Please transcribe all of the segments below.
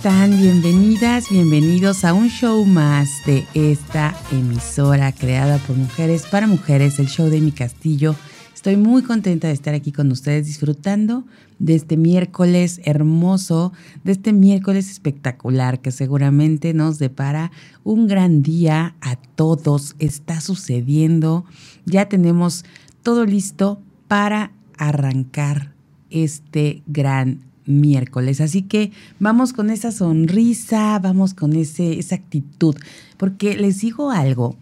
Están? Bienvenidas, bienvenidos a un show más de esta emisora creada por mujeres para mujeres, el show de mi castillo. Estoy muy contenta de estar aquí con ustedes disfrutando de este miércoles hermoso, de este miércoles espectacular que seguramente nos depara un gran día a todos. Está sucediendo, ya tenemos todo listo para arrancar este gran miércoles. Así que vamos con esa sonrisa, vamos con ese, esa actitud, porque les digo algo,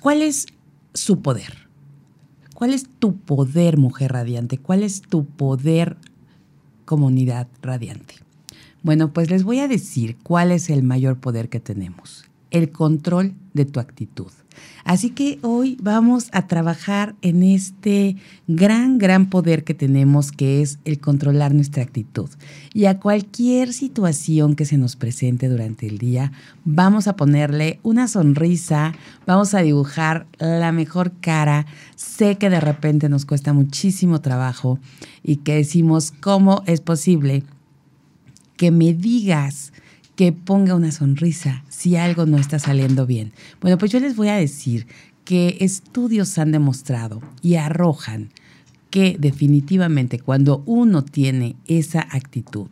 ¿cuál es su poder? ¿Cuál es tu poder, mujer radiante? ¿Cuál es tu poder, comunidad radiante? Bueno, pues les voy a decir cuál es el mayor poder que tenemos. El control de tu actitud. Así que hoy vamos a trabajar en este gran, gran poder que tenemos, que es el controlar nuestra actitud. Y a cualquier situación que se nos presente durante el día, vamos a ponerle una sonrisa, vamos a dibujar la mejor cara. Sé que de repente nos cuesta muchísimo trabajo y que decimos, ¿cómo es posible que me digas? Que ponga una sonrisa si algo no está saliendo bien. Bueno, pues yo les voy a decir que estudios han demostrado y arrojan que definitivamente cuando uno tiene esa actitud,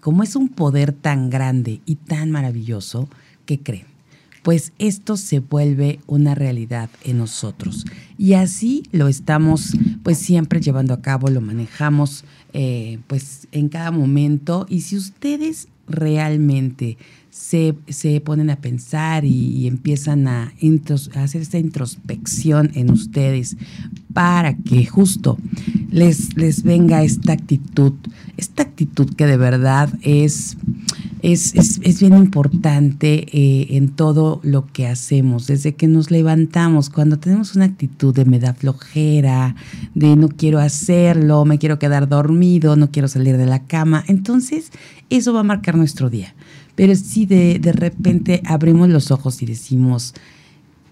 como es un poder tan grande y tan maravilloso, ¿qué creen? Pues esto se vuelve una realidad en nosotros. Y así lo estamos pues siempre llevando a cabo, lo manejamos eh, pues en cada momento. Y si ustedes realmente se, ponen a pensar y, empiezan a, hacer esta introspección en ustedes para que justo les, les venga esta actitud, esta actitud que de verdad es, es, bien importante eh, en todo lo que hacemos, desde que nos levantamos, cuando tenemos una actitud de me da flojera, de no quiero hacerlo, me quiero quedar dormido, no quiero salir de la cama, entonces eso va a marcar nuestro día. Pero si de, de repente abrimos los ojos y decimos,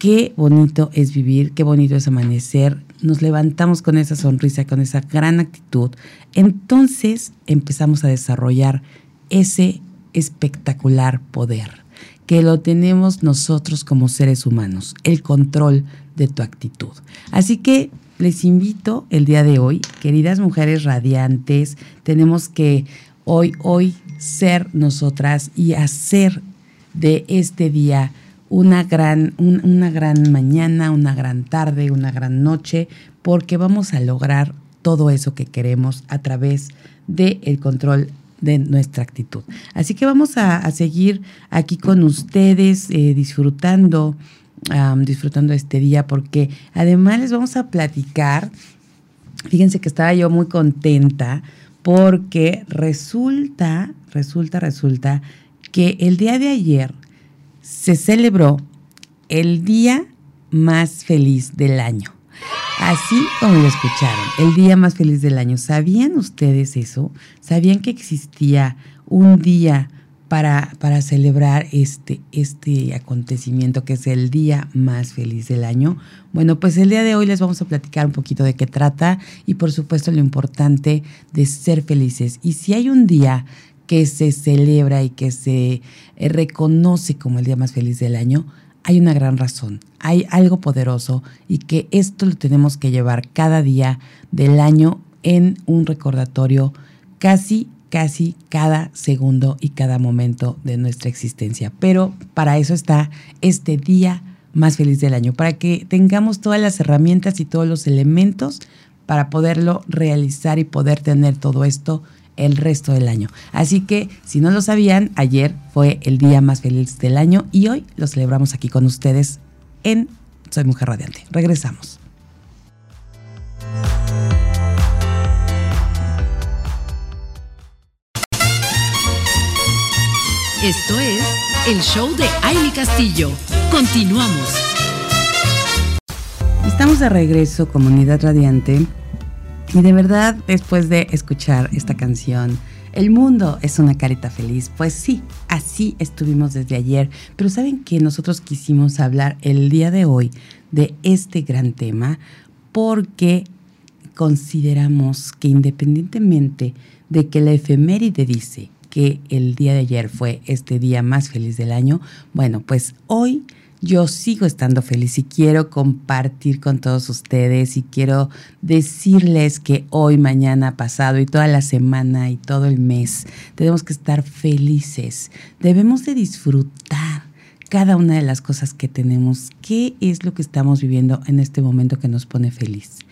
qué bonito es vivir, qué bonito es amanecer, nos levantamos con esa sonrisa, con esa gran actitud, entonces empezamos a desarrollar ese espectacular poder que lo tenemos nosotros como seres humanos, el control de tu actitud. Así que les invito el día de hoy, queridas mujeres radiantes, tenemos que hoy, hoy ser nosotras y hacer de este día una gran, una gran mañana, una gran tarde, una gran noche, porque vamos a lograr todo eso que queremos a través del el control de nuestra actitud. Así que vamos a, seguir aquí con ustedes eh, disfrutando, disfrutando este día, porque además les vamos a platicar, fíjense que estaba yo muy contenta porque resulta, resulta, resulta que el día de ayer se celebró el día más feliz del año. Así como lo escucharon, el día más feliz del año. ¿Sabían ustedes eso? ¿Sabían que existía un día para, para celebrar este, este acontecimiento que es el día más feliz del año? Bueno, pues el día de hoy les vamos a platicar un poquito de qué trata y por supuesto lo importante de ser felices. Y si hay un día que se celebra y que se eh, reconoce como el día más feliz del año, hay una gran razón, hay algo poderoso y que esto lo tenemos que llevar cada día del año en un recordatorio casi casi cada segundo y cada momento de nuestra existencia. Pero para eso está este día más feliz del año, para que tengamos todas las herramientas y todos los elementos para poderlo realizar y poder tener todo esto el resto del año. Así que si no lo sabían, ayer fue el día más feliz del año y hoy lo celebramos aquí con ustedes en Soy Mujer Radiante. Regresamos. Esto es el show de Aile Castillo. Continuamos. Estamos de regreso, comunidad radiante. Y de verdad, después de escuchar esta canción, el mundo es una carita feliz. Pues sí, así estuvimos desde ayer. Pero ¿saben que nosotros quisimos hablar el día de hoy de este gran tema? Porque consideramos que independientemente de que la efeméride dice que el día de ayer fue este día más feliz del año, bueno, pues hoy yo sigo estando feliz y quiero compartir con todos ustedes y quiero decirles que hoy, mañana, pasado y toda la semana y todo el mes tenemos que estar felices. Debemos de disfrutar cada una de las cosas que tenemos. ¿Qué es lo que estamos viviendo en este momento que nos pone feliz?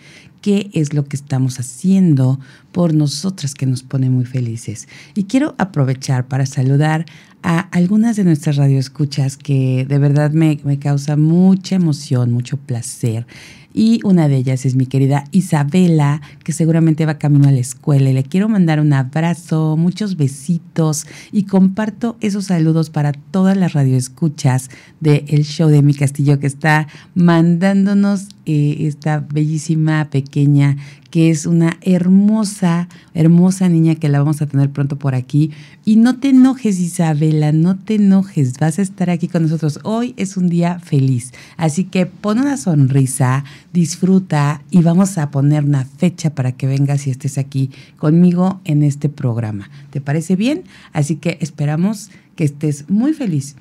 Qué es lo que estamos haciendo por nosotras que nos pone muy felices. Y quiero aprovechar para saludar a algunas de nuestras radioescuchas que de verdad me, me causa mucha emoción, mucho placer. Y una de ellas es mi querida Isabela, que seguramente va camino a la escuela. Y le quiero mandar un abrazo, muchos besitos y comparto esos saludos para todas las radioescuchas del el show de mi castillo que está mandándonos eh, esta bellísima pequeña que es una hermosa, hermosa niña que la vamos a tener pronto por aquí. Y no te enojes, Isabela, no te enojes, vas a estar aquí con nosotros. Hoy es un día feliz, así que pon una sonrisa, disfruta y vamos a poner una fecha para que vengas y estés aquí conmigo en este programa. ¿Te parece bien? Así que esperamos que estés muy feliz.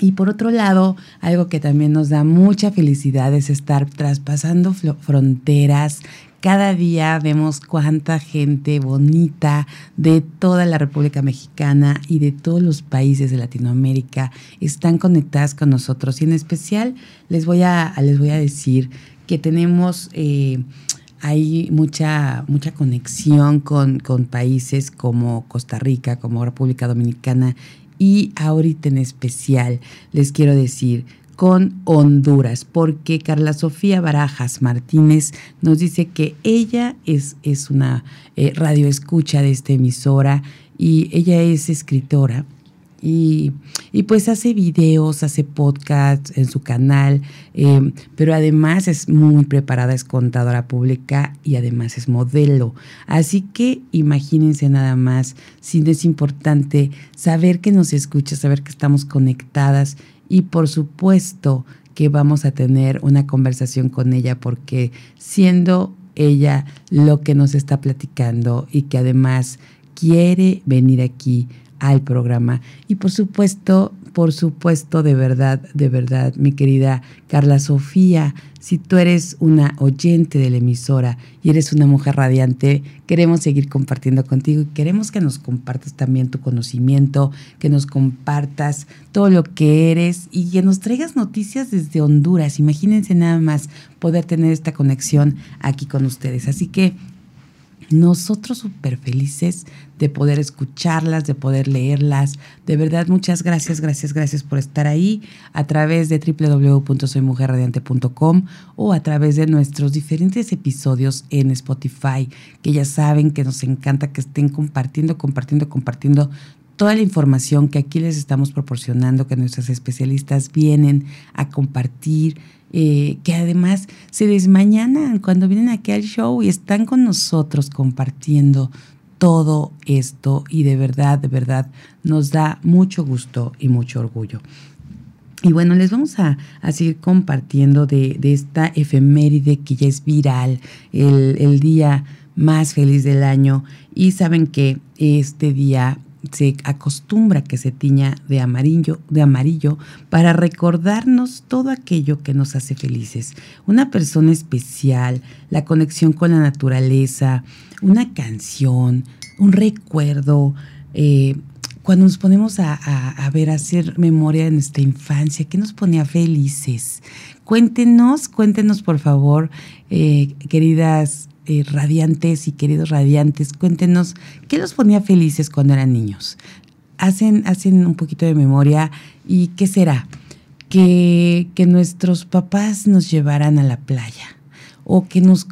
Y por otro lado, algo que también nos da mucha felicidad es estar traspasando fronteras, cada día vemos cuánta gente bonita de toda la República Mexicana y de todos los países de Latinoamérica están conectadas con nosotros. Y en especial les voy a, les voy a decir que tenemos... Eh, hay mucha, mucha conexión con, con, países como Costa Rica, como República Dominicana y ahorita en especial les quiero decir con Honduras, porque Carla Sofía Barajas Martínez nos dice que ella es, es una eh, radio escucha de esta emisora y ella es escritora. Y, pues hace videos, hace podcasts en su canal, em, pero además es muy preparada, es contadora pública y además es modelo. Así que imagínense nada más, si es importante saber que nos escucha, saber que estamos conectadas y por supuesto que vamos a tener una conversación con ella porque siendo ella lo que nos está platicando y que además quiere venir aquí al programa. Y por supuesto, por supuesto, de verdad, de verdad, mi querida Carla Sofía, si tú eres una oyente de la emisora y eres una mujer radiante, queremos seguir compartiendo contigo y queremos que nos compartas también tu conocimiento, que nos compartas todo lo que eres y que nos traigas noticias desde Honduras. Imagínense nada más poder tener esta conexión aquí con ustedes. Así que nosotros súper felices de poder escucharlas, de poder leerlas. De verdad, muchas gracias, gracias, gracias por estar ahí a través de www.soymujerradiante.com o a través de nuestros diferentes episodios en Spotify, que ya saben que nos encanta que estén compartiendo, compartiendo, compartiendo toda la información que aquí les estamos proporcionando, que nuestros especialistas vienen a compartir eh, que además se desmañanan cuando vienen aquí al show y están con nosotros compartiendo todo esto y de verdad, de verdad nos da mucho gusto y mucho orgullo. Y bueno, les vamos a, seguir compartiendo de, esta efeméride que ya es viral, el, el día más feliz del año. Y saben que este día se acostumbra que se tiña de amarillo, de amarillo para recordarnos todo aquello que nos hace felices. Una persona especial, la conexión con la naturaleza, una canción, un recuerdo, eh, cuando nos ponemos a, ver, a hacer memoria de nuestra infancia, ¿qué nos ponía felices? Cuéntenos, cuéntenos por favor, eh, queridas eh, radiantes y queridos radiantes, cuéntenos qué los ponía felices cuando eran niños. Hacen, hacen un poquito de memoria y qué será, que, que nuestros papás nos llevaran a la playa o que nos,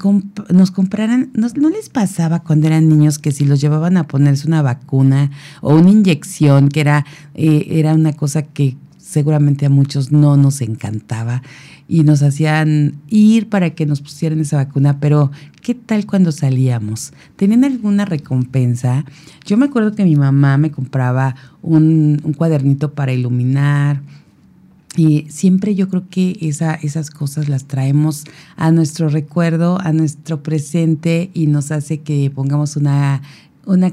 nos compraran, no, les pasaba cuando eran niños que si los llevaban a ponerse una vacuna o una inyección, que era, eh, era una cosa que seguramente a muchos no nos encantaba y nos hacían ir para que nos pusieran esa vacuna, pero ¿qué tal cuando salíamos? ¿Tenían alguna recompensa? Yo me acuerdo que mi mamá me compraba un, cuadernito para iluminar, y siempre yo creo que esa, esas cosas las traemos a nuestro recuerdo, a nuestro presente y nos hace que pongamos una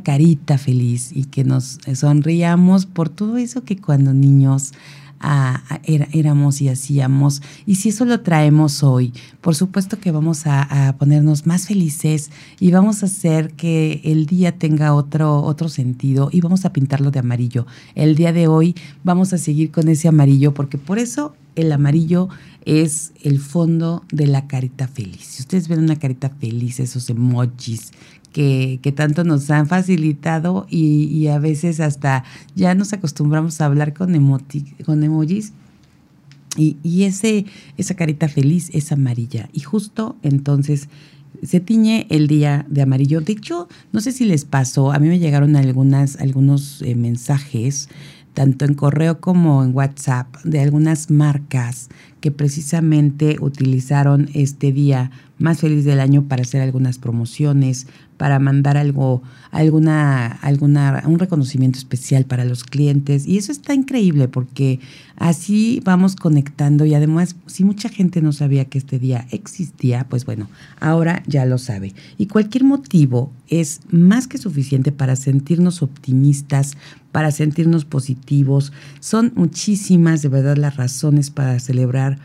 carita feliz y que nos sonriamos por todo eso que cuando niños éramos y hacíamos. Y si eso lo traemos hoy, por supuesto que vamos a, ponernos más felices y vamos a hacer que el día tenga otro, otro sentido y vamos a pintarlo de amarillo. El día de hoy vamos a seguir con ese amarillo porque por eso el amarillo es el fondo de la carita feliz. Si ustedes ven una carita feliz, esos emojis que, tanto nos han facilitado y, a veces hasta ya nos acostumbramos a hablar con, con emojis. Y, y, ese, esa carita feliz es amarilla. Y justo entonces se tiñe el día de amarillo. De hecho, no sé si les pasó, a mí me llegaron algunas, algunos eh, mensajes, tanto en correo como en WhatsApp, de algunas marcas que precisamente utilizaron este día más feliz del año para hacer algunas promociones, para mandar algo, alguna, alguna, un reconocimiento especial para los clientes. Y eso está increíble porque así vamos conectando y además, si mucha gente no sabía que este día existía, pues bueno, ahora ya lo sabe. Y cualquier motivo es más que suficiente para sentirnos optimistas, para sentirnos positivos. Son muchísimas, de verdad, las razones para celebrar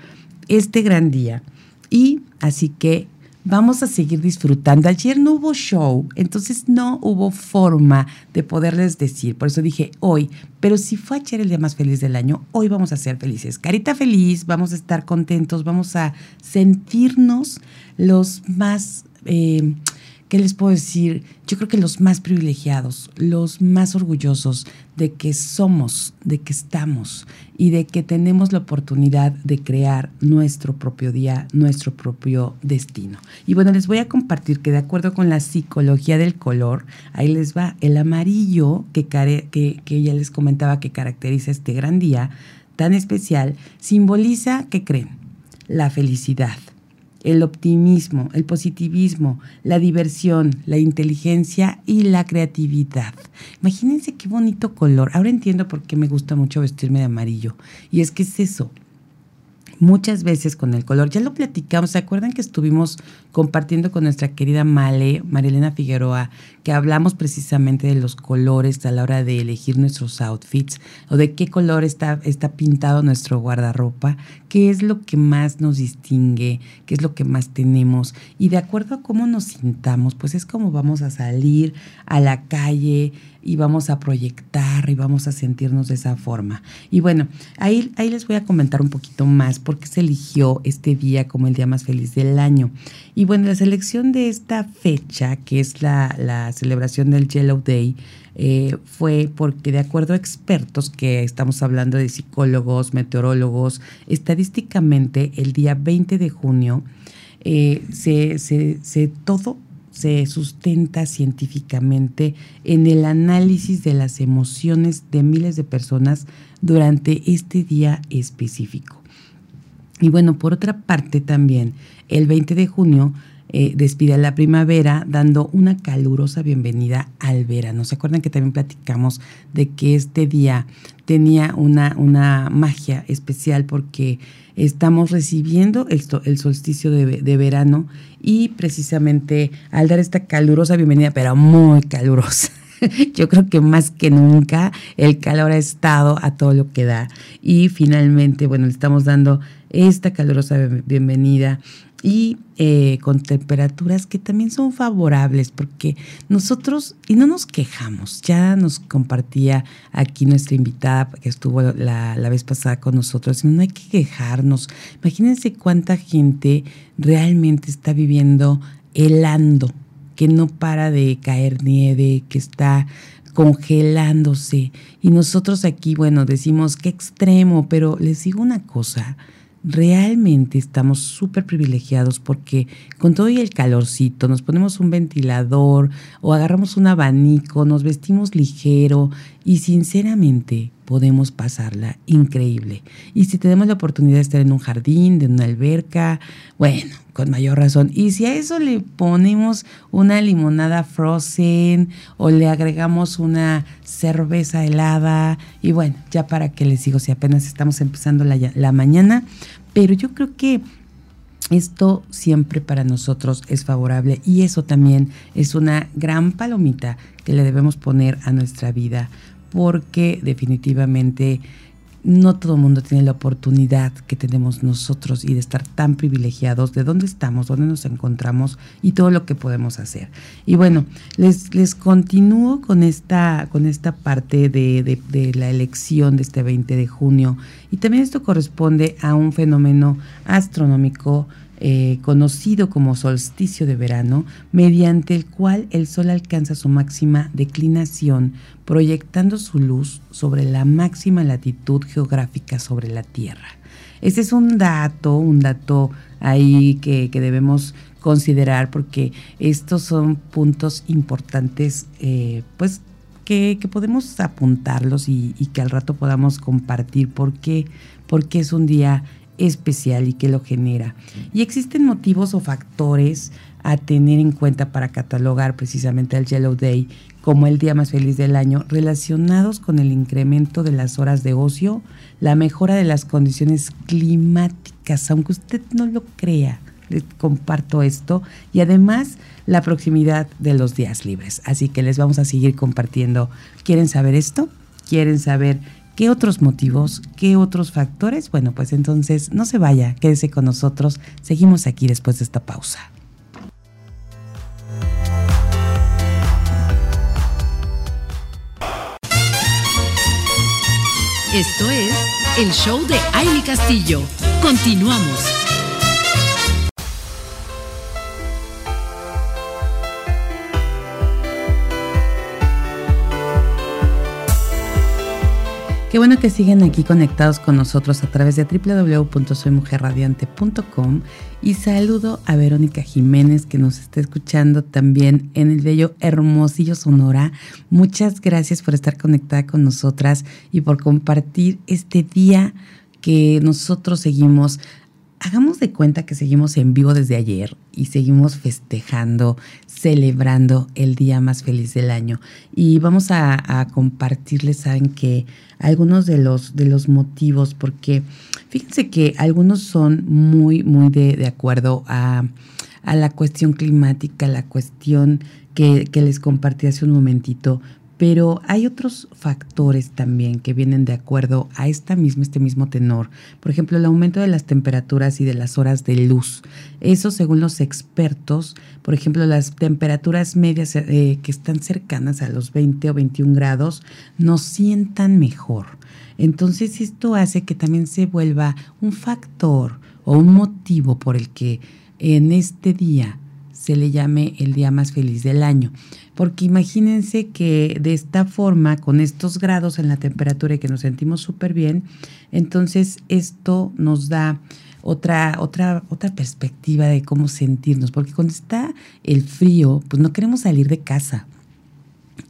este gran día. Y así que vamos a seguir disfrutando. Ayer no hubo show, entonces no hubo forma de poderles decir. Por eso dije hoy, pero si fue ayer el día más feliz del año, hoy vamos a ser felices. Carita feliz, vamos a estar contentos, vamos a sentirnos los más... Eh, ¿qué les puedo decir? Yo creo que los más privilegiados, los más orgullosos de que somos, de que estamos y de que tenemos la oportunidad de crear nuestro propio día, nuestro propio destino. Y bueno, les voy a compartir que de acuerdo con la psicología del color, ahí les va el amarillo que, que, ya les comentaba que caracteriza este gran día tan especial, simboliza, ¿qué creen? La felicidad el optimismo, el positivismo, la diversión, la inteligencia y la creatividad. Imagínense qué bonito color. Ahora entiendo por qué me gusta mucho vestirme de amarillo. Y es que es eso, muchas veces con el color. Ya lo platicamos, ¿se acuerdan que estuvimos compartiendo con nuestra querida Male, Marilena Figueroa, que hablamos precisamente de los colores a la hora de elegir nuestros outfits o de qué color está, está pintado nuestro guardarropa, qué es lo que más nos distingue, qué es lo que más tenemos y de acuerdo a cómo nos sintamos, pues es como vamos a salir a la calle, y vamos a proyectar y vamos a sentirnos de esa forma. Y bueno, ahí, ahí les voy a comentar un poquito más por qué se eligió este día como el día más feliz del año. Y bueno, la selección de esta fecha, que es la, celebración del Yellow Day, eh, fue porque de acuerdo a expertos que estamos hablando de psicólogos, meteorólogos, estadísticamente el día 20 de junio eh, se, todo se sustenta científicamente en el análisis de las emociones de miles de personas durante este día específico. Y bueno, por otra parte también, el 20 de junio eh, despide la primavera dando una calurosa bienvenida al verano. ¿Se acuerdan que también platicamos de que este día tenía una, una magia especial porque estamos recibiendo el, el solsticio de, de, verano y precisamente al dar esta calurosa bienvenida, pero muy calurosa, yo creo que más que nunca el calor ha estado a todo lo que da. Y finalmente, bueno, le estamos dando esta calurosa bienvenida y eh, con temperaturas que también son favorables porque nosotros, y no nos quejamos, ya nos compartía aquí nuestra invitada que estuvo la, la vez pasada con nosotros, no hay que quejarnos. Imagínense cuánta gente realmente está viviendo helando, que no para de caer nieve, que está congelándose. Y nosotros aquí, bueno, decimos qué extremo, pero les digo una cosa, realmente estamos súper privilegiados porque con todo y el calorcito nos ponemos un ventilador o agarramos un abanico, nos vestimos ligero y sinceramente podemos pasarla increíble. Y si tenemos la oportunidad de estar en un jardín, de una alberca, bueno, con mayor razón. Y si a eso le ponemos una limonada frozen o le agregamos una cerveza helada, y bueno, ya para que les digo, si apenas estamos empezando la, la mañana, pero yo creo que esto siempre para nosotros es favorable y eso también es una gran palomita que le debemos poner a nuestra vida porque definitivamente no todo el mundo tiene la oportunidad que tenemos nosotros y de estar tan privilegiados de dónde estamos, dónde nos encontramos y todo lo que podemos hacer. Y bueno, les, les continúo con esta, con esta parte de, de la elección de este 20 de junio. Y también esto corresponde a un fenómeno astronómico eh, conocido como solsticio de verano, mediante el cual el Sol alcanza su máxima declinación, proyectando su luz sobre la máxima latitud geográfica sobre la Tierra. Ese es un dato, un dato ahí que, debemos considerar porque estos son puntos importantes, eh, pues que, podemos apuntarlos y, que al rato podamos compartir porque, porque es un día especial y que lo genera. Y existen motivos o factores a tener en cuenta para catalogar precisamente el Yellow Day como el día más feliz del año relacionados con el incremento de las horas de ocio, la mejora de las condiciones climáticas, aunque usted no lo crea. Comparto esto y además la proximidad de los días libres. Así que les vamos a seguir compartiendo. ¿Quieren saber esto? ¿Quieren saber ¿Qué otros motivos? ¿Qué otros factores? Bueno, pues entonces no se vaya, quédese con nosotros. Seguimos aquí después de esta pausa. Esto es el show de Aile Castillo. Continuamos. Qué bueno que siguen aquí conectados con nosotros a través de www.soymujerradiante.com y saludo a Verónica Jiménez que nos está escuchando también en el bello Hermosillo Sonora. Muchas gracias por estar conectada con nosotras y por compartir este día que nosotros seguimos hagamos de cuenta que seguimos en vivo desde ayer y seguimos festejando, celebrando el día más feliz del año. Y vamos a, compartirles, saben que algunos de los, de los motivos, porque fíjense que algunos son muy, muy de, acuerdo a, la cuestión climática, la cuestión que, que les compartí hace un momentito, pero hay otros factores también que vienen de acuerdo a esta este mismo tenor. Por ejemplo, el aumento de las temperaturas y de las horas de luz. Eso, según los expertos, por ejemplo, las temperaturas medias eh, que están cercanas a los 20 o 21 grados nos sientan mejor. Entonces, esto hace que también se vuelva un factor o un motivo por el que en este día se le llame el día más feliz del año. Porque imagínense que de esta forma, con estos grados en la temperatura y que nos sentimos súper bien, entonces esto nos da otra, otra, otra perspectiva de cómo sentirnos. Porque cuando está el frío, pues no queremos salir de casa.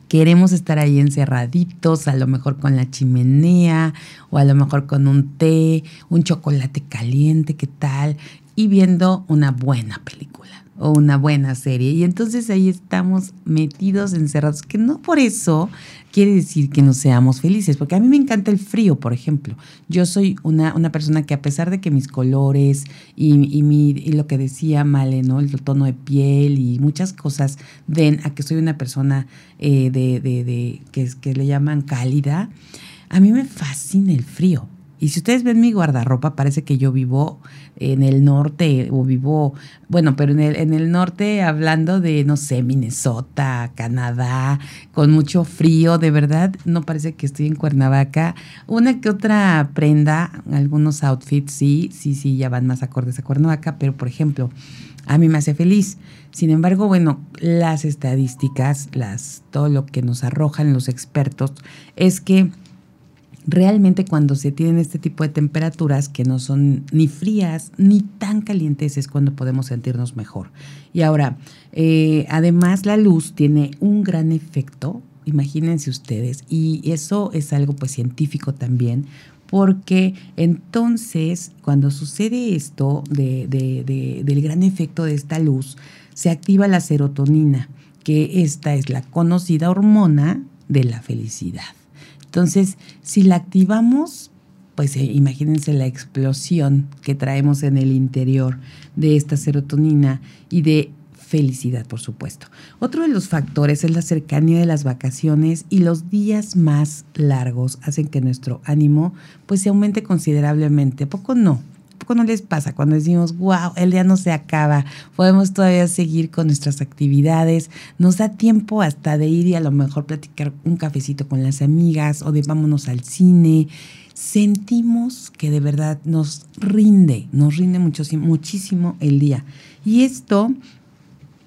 Queremos estar ahí encerraditos, a lo mejor con la chimenea o a lo mejor con un té, un chocolate caliente, ¿qué tal? y viendo una buena película o una buena serie. Y entonces ahí estamos metidos, encerrados, que no por eso quiere decir que no seamos felices, porque a mí me encanta el frío, por ejemplo. Yo soy una, una persona que a pesar de que mis colores y, y, lo que decía Male, ¿no? el tono de piel y muchas cosas ven a que soy una persona eh, de, de, de, que, que le llaman cálida, a mí me fascina el frío. Y si ustedes ven mi guardarropa, parece que yo vivo en el norte o vivo, bueno, pero en el, en el norte hablando de, no sé, Minnesota, Canadá, con mucho frío, de verdad, no parece que estoy en Cuernavaca. Una que otra prenda, algunos outfits, sí, sí, sí, ya van más acordes a Cuernavaca, pero por ejemplo, a mí me hace feliz. Sin embargo, bueno, las estadísticas, las, todo lo que nos arrojan los expertos es que realmente cuando se tienen este tipo de temperaturas que no son ni frías ni tan calientes es cuando podemos sentirnos mejor. Y ahora, eh, además la luz tiene un gran efecto, imagínense ustedes, y eso es algo pues científico también, porque entonces cuando sucede esto de, de, de, del gran efecto de esta luz, se activa la serotonina, que esta es la conocida hormona de la felicidad. Entonces, si la activamos, pues eh, imagínense la explosión que traemos en el interior de esta serotonina y de felicidad, por supuesto. Otro de los factores es la cercanía de las vacaciones y los días más largos hacen que nuestro ánimo pues se aumente considerablemente. poco no? No les pasa cuando decimos, wow, el día no se acaba, podemos todavía seguir con nuestras actividades, nos da tiempo hasta de ir y a lo mejor platicar un cafecito con las amigas o de vámonos al cine? Sentimos que de verdad nos rinde, nos rinde muchísimo el día. Y esto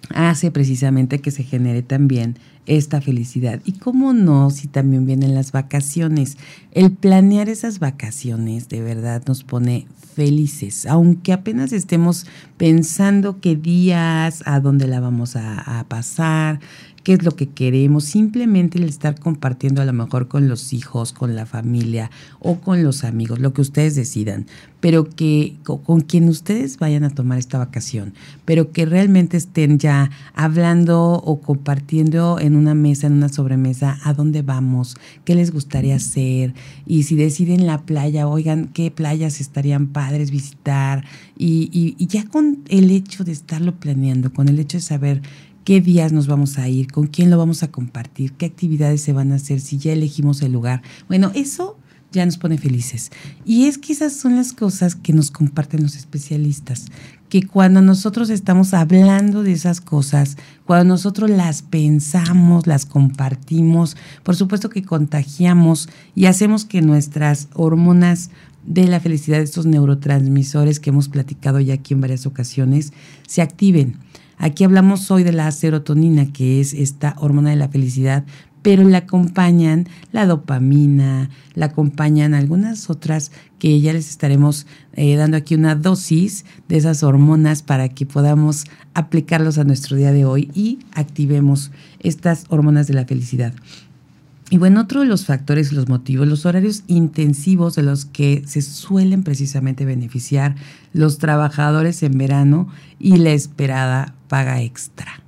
hace precisamente que se genere también esta felicidad. Y cómo no, si también vienen las vacaciones. El planear esas vacaciones de verdad nos pone felices, aunque apenas estemos pensando qué días, a dónde la vamos a, a pasar, qué es lo que queremos, simplemente el estar compartiendo a lo mejor con los hijos, con la familia o con los amigos, lo que ustedes decidan, pero que con quien ustedes vayan a tomar esta vacación, pero que realmente estén ya hablando o compartiendo en una mesa, en una sobremesa, a dónde vamos, qué les gustaría hacer y si deciden la playa, oigan, qué playas estarían padres visitar y, ya con el hecho de estarlo planeando, con el hecho de saber qué días nos vamos a ir, con quién lo vamos a compartir, qué actividades se van a hacer, si ya elegimos el lugar. Bueno, eso ya nos pone felices. Y es que esas son las cosas que nos comparten los especialistas, que cuando nosotros estamos hablando de esas cosas, cuando nosotros las pensamos, las compartimos, por supuesto que contagiamos y hacemos que nuestras hormonas de la felicidad, estos neurotransmisores que hemos platicado ya aquí en varias ocasiones, se activen. Aquí hablamos hoy de la serotonina, que es esta hormona de la felicidad, pero la acompañan la dopamina, la acompañan algunas otras que ya les estaremos eh, dando aquí una dosis de esas hormonas para que podamos aplicarlos a nuestro día de hoy y activemos estas hormonas de la felicidad. Y bueno, otro de los factores los motivos, los horarios intensivos de los que se suelen precisamente beneficiar los trabajadores en verano y la esperada paga extra.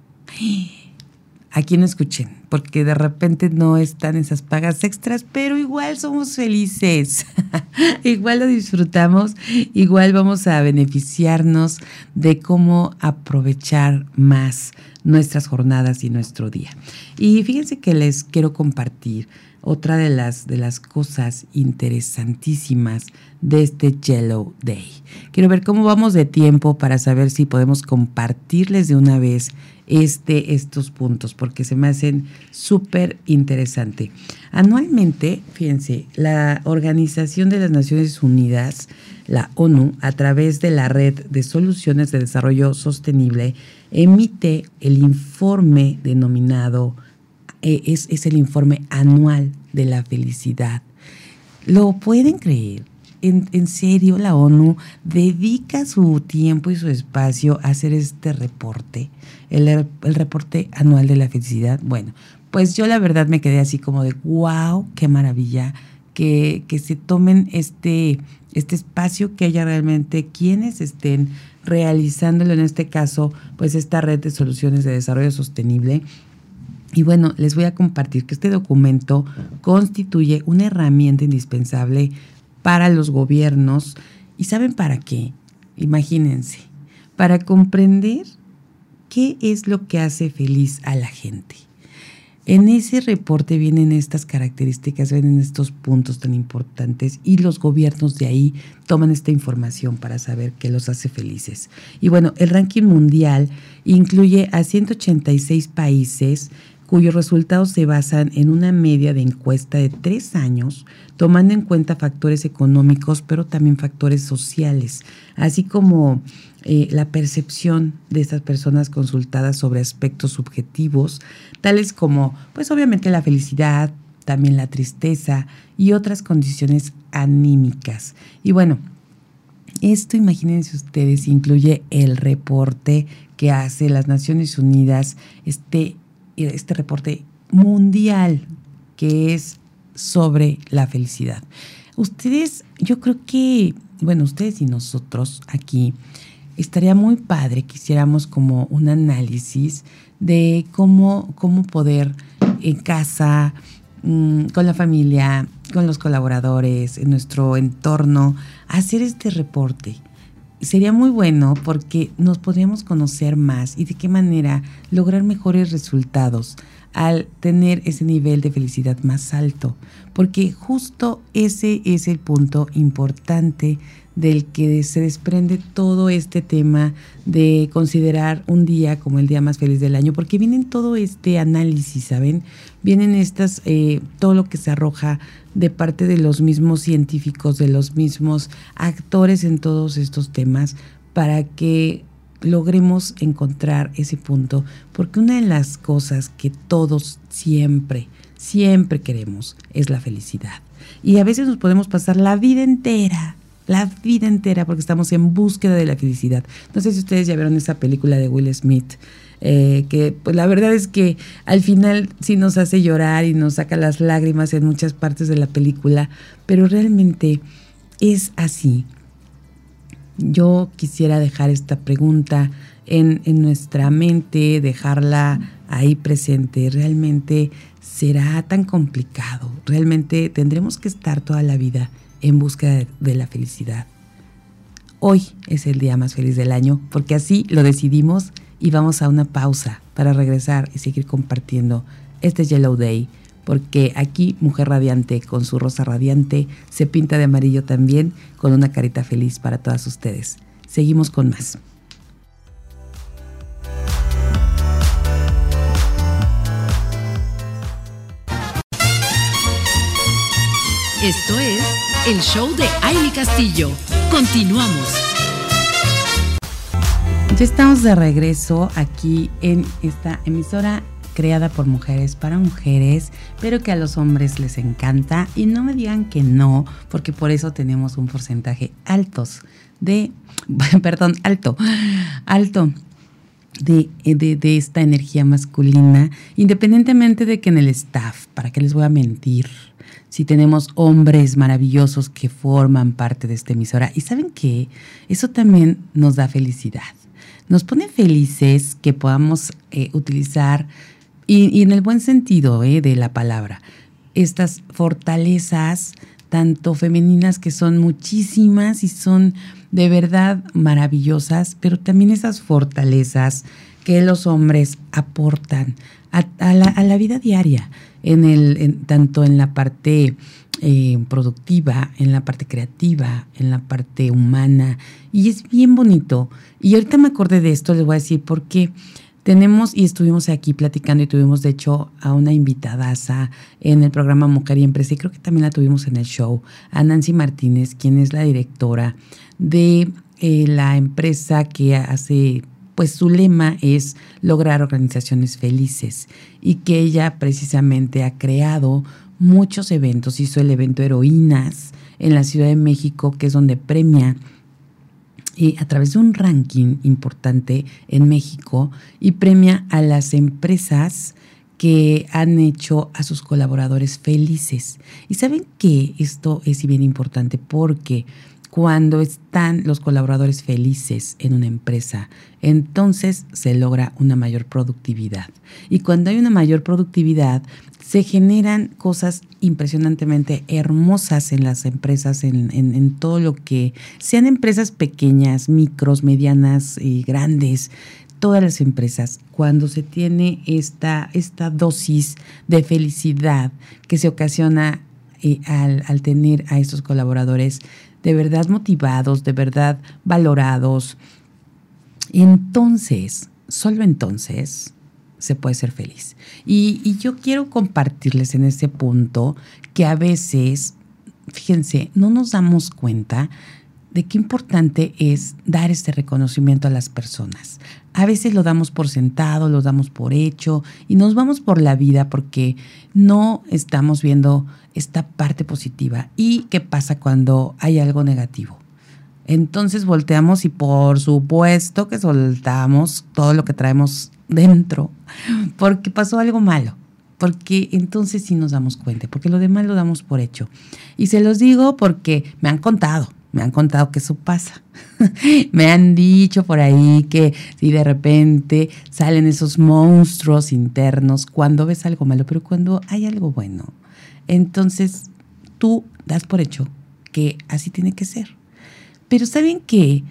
Aquí no escuchen, porque de repente no están esas pagas extras, pero igual somos felices, igual lo disfrutamos, igual vamos a beneficiarnos de cómo aprovechar más nuestras jornadas y nuestro día. Y fíjense que les quiero compartir otra de las, de las cosas interesantísimas de este Yellow Day. Quiero ver cómo vamos de tiempo para saber si podemos compartirles de una vez este, estos puntos, porque se me hacen súper interesante. Anualmente, fíjense, la Organización de las Naciones Unidas, la ONU, a través de la Red de Soluciones de Desarrollo Sostenible, emite el informe denominado, es, es el informe anual de la felicidad. ¿Lo pueden creer? En, en, serio la ONU dedica su tiempo y su espacio a hacer este reporte, el, el, reporte anual de la felicidad. Bueno, pues yo la verdad me quedé así como de, wow, qué maravilla que, que se tomen este, este espacio que haya realmente quienes estén realizándolo, en este caso, pues esta red de soluciones de desarrollo sostenible. Y bueno, les voy a compartir que este documento constituye una herramienta indispensable para los gobiernos. ¿Y saben para qué? Imagínense, para comprender qué es lo que hace feliz a la gente. En ese reporte vienen estas características, vienen estos puntos tan importantes y los gobiernos de ahí toman esta información para saber qué los hace felices. Y bueno, el ranking mundial incluye a 186 países cuyos resultados se basan en una media de encuesta de tres años, tomando en cuenta factores económicos, pero también factores sociales, así como eh, la percepción de estas personas consultadas sobre aspectos subjetivos, tales como, pues obviamente la felicidad, también la tristeza y otras condiciones anímicas. Y bueno, esto imagínense ustedes, incluye el reporte que hace las Naciones Unidas, este, este reporte mundial que es sobre la felicidad. Ustedes, yo creo que, bueno, ustedes y nosotros aquí, estaría muy padre que hiciéramos como un análisis de cómo, cómo poder en casa, mm, con la familia, con los colaboradores, en nuestro entorno, hacer este reporte. Sería muy bueno porque nos podríamos conocer más y de qué manera lograr mejores resultados al tener ese nivel de felicidad más alto, porque justo ese es el punto importante del que se desprende todo este tema de considerar un día como el día más feliz del año, porque vienen todo este análisis, ¿saben? Vienen estas, eh, todo lo que se arroja de parte de los mismos científicos, de los mismos actores en todos estos temas, para que logremos encontrar ese punto, porque una de las cosas que todos siempre, siempre queremos es la felicidad. Y a veces nos podemos pasar la vida entera la vida entera porque estamos en búsqueda de la felicidad. No sé si ustedes ya vieron esa película de Will Smith, eh, que pues la verdad es que al final sí nos hace llorar y nos saca las lágrimas en muchas partes de la película, pero realmente es así. Yo quisiera dejar esta pregunta en, en nuestra mente, dejarla ahí presente. Realmente será tan complicado. Realmente tendremos que estar toda la vida en busca de, la felicidad. Hoy es el día más feliz del año porque así lo decidimos y vamos a una pausa para regresar y seguir compartiendo este Yellow Day porque aquí Mujer Radiante con su rosa radiante se pinta de amarillo también con una carita feliz para todas ustedes. Seguimos con más. Esto es el show de Aile Castillo. Continuamos. Ya estamos de regreso aquí en esta emisora creada por mujeres para mujeres, pero que a los hombres les encanta. Y no me digan que no, porque por eso tenemos un porcentaje altos de, perdón, alto, alto de, de, de, esta energía masculina, independientemente de que en el staff, ¿para qué les voy a mentir? si tenemos hombres maravillosos que forman parte de esta emisora. Y saben qué, eso también nos da felicidad. Nos pone felices que podamos eh, utilizar, y, en el buen sentido eh, de la palabra, estas fortalezas tanto femeninas que son muchísimas y son de verdad maravillosas, pero también esas fortalezas que los hombres aportan a, la, vida diaria, en el, tanto en la parte eh, productiva, en la parte creativa, en la parte humana. Y es bien bonito. Y ahorita me acordé de esto, les voy a decir por qué. Tenemos y estuvimos aquí platicando y tuvimos de hecho a una invitadaza en el programa Mujer y Empresa y creo que también la tuvimos en el show, a Nancy Martínez, quien es la directora de eh, la empresa que hace pues su lema es lograr organizaciones felices y que ella precisamente ha creado muchos eventos. Hizo el evento Heroínas en la Ciudad de México, que es donde premia y a través de un ranking importante en México y premia a las empresas que han hecho a sus colaboradores felices. Y saben que esto es bien importante porque cuando están los colaboradores felices en una empresa, entonces se logra una mayor productividad. Y cuando hay una mayor productividad, se generan cosas impresionantemente hermosas en las empresas, en, todo lo que sean empresas pequeñas, micros, medianas y grandes, todas las empresas, cuando se tiene esta, esta dosis de felicidad que se ocasiona eh, al, al tener a estos colaboradores de verdad motivados, de verdad valorados, entonces, solo entonces, se puede ser feliz. Y, yo quiero compartirles en este punto que a veces, fíjense, no nos damos cuenta de qué importante es dar este reconocimiento a las personas. A veces lo damos por sentado, lo damos por hecho y nos vamos por la vida porque no estamos viendo esta parte positiva. ¿Y qué pasa cuando hay algo negativo? Entonces volteamos y por supuesto que soltamos todo lo que traemos dentro porque pasó algo malo. Porque entonces sí nos damos cuenta, porque lo demás lo damos por hecho. Y se los digo porque me han contado, me han contado que eso pasa. me han dicho por ahí que si de repente salen esos monstruos internos cuando ves algo malo, pero cuando hay algo bueno, entonces tú das por hecho que así tiene que ser. Pero saben que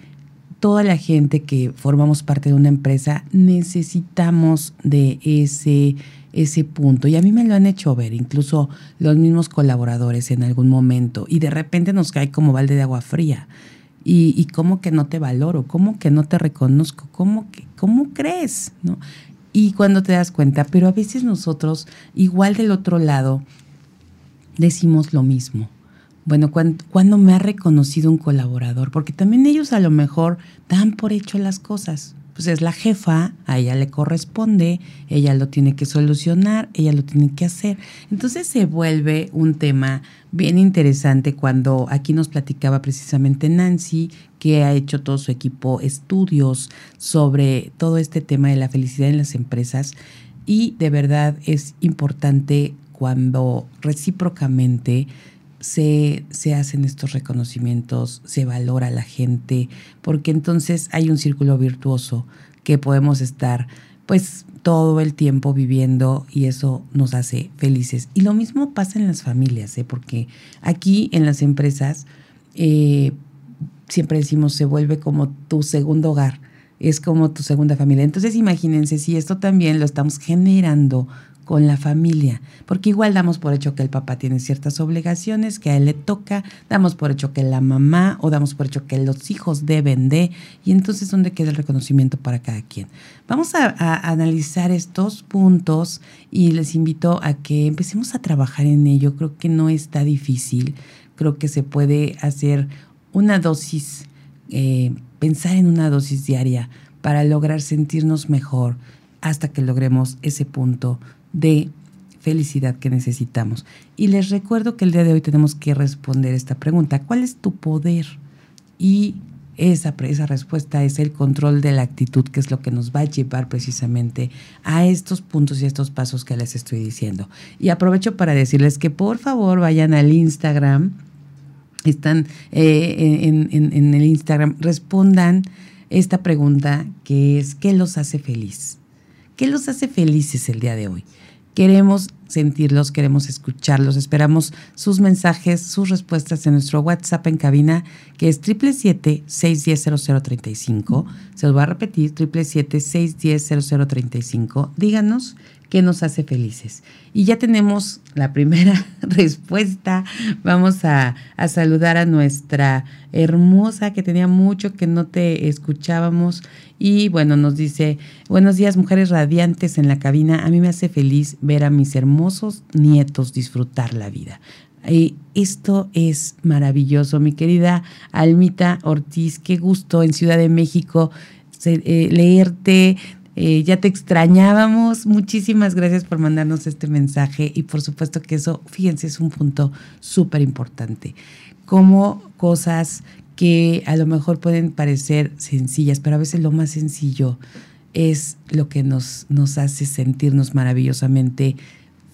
toda la gente que formamos parte de una empresa necesitamos de ese, ese punto. Y a mí me lo han hecho ver, incluso los mismos colaboradores en algún momento. Y de repente nos cae como balde de agua fría. Y, y cómo que no te valoro, cómo que no te reconozco, cómo, que, cómo crees, ¿no? Y cuando te das cuenta, pero a veces nosotros, igual del otro lado, decimos lo mismo. Bueno, ¿cuándo, me ha reconocido un colaborador? Porque también ellos a lo mejor dan por hecho las cosas. Pues es la jefa, a ella le corresponde, ella lo tiene que solucionar, ella lo tiene que hacer. Entonces se vuelve un tema bien interesante cuando aquí nos platicaba precisamente Nancy, que ha hecho todo su equipo estudios sobre todo este tema de la felicidad en las empresas. Y de verdad es importante cuando recíprocamente se, se, hacen estos reconocimientos, se valora a la gente, porque entonces hay un círculo virtuoso que podemos estar pues todo el tiempo viviendo y eso nos hace felices. Y lo mismo pasa en las familias, ¿eh? porque aquí en las empresas eh, siempre decimos se vuelve como tu segundo hogar, es como tu segunda familia. Entonces imagínense si esto también lo estamos generando con la familia, porque igual damos por hecho que el papá tiene ciertas obligaciones, que a él le toca, damos por hecho que la mamá o damos por hecho que los hijos deben de, y entonces ¿dónde queda el reconocimiento para cada quien? Vamos a, analizar estos puntos y les invito a que empecemos a trabajar en ello, creo que no está difícil, creo que se puede hacer una dosis, eh, pensar en una dosis diaria para lograr sentirnos mejor hasta que logremos ese punto de felicidad que necesitamos. Y les recuerdo que el día de hoy tenemos que responder esta pregunta. ¿Cuál es tu poder? Y esa, esa respuesta es el control de la actitud, que es lo que nos va a llevar precisamente a estos puntos y estos pasos que les estoy diciendo. Y aprovecho para decirles que por favor vayan al Instagram, están eh, en, en el Instagram, respondan esta pregunta que es, ¿qué los hace feliz? ¿Qué los hace felices el día de hoy? Queremos sentirlos, queremos escucharlos. Esperamos sus mensajes, sus respuestas en nuestro WhatsApp en cabina, que es 777-610-0035. Se los voy a repetir, 777-610-0035. Díganos qué nos hace felices. Y ya tenemos la primera respuesta. Vamos a, a, saludar a nuestra hermosa que tenía mucho que no te escuchábamos. Y bueno, nos dice, buenos días mujeres radiantes en la cabina. A mí me hace feliz ver a mis hermosos nietos disfrutar la vida. Y esto es maravilloso, mi querida Almita Ortiz, qué gusto en Ciudad de México eh, leerte, eh, ya te extrañábamos. Muchísimas gracias por mandarnos este mensaje y por supuesto que eso, fíjense, es un punto súper importante. Como cosas que a lo mejor pueden parecer sencillas, pero a veces lo más sencillo es lo que nos, nos hace sentirnos maravillosamente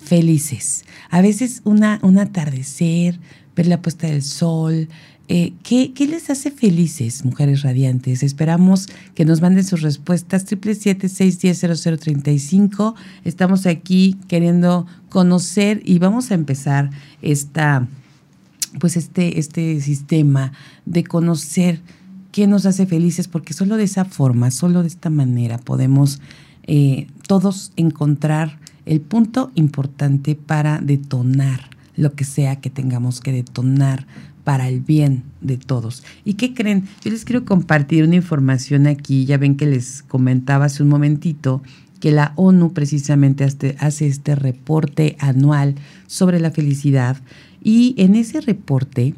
felices. A veces una, un atardecer, ver la puesta del sol, Eh, ¿qué, les hace felices, mujeres radiantes? Esperamos que nos manden sus respuestas. 777-610-0035. Estamos aquí queriendo conocer y vamos a empezar esta, pues este, este sistema de conocer qué nos hace felices, porque solo de esa forma, solo de esta manera podemos eh, todos encontrar el punto importante para detonar lo que sea que tengamos que detonar para el bien de todos. ¿Y qué creen? Yo les quiero compartir una información aquí, ya ven que les comentaba hace un momentito que la ONU precisamente hace este reporte anual sobre la felicidad y en ese reporte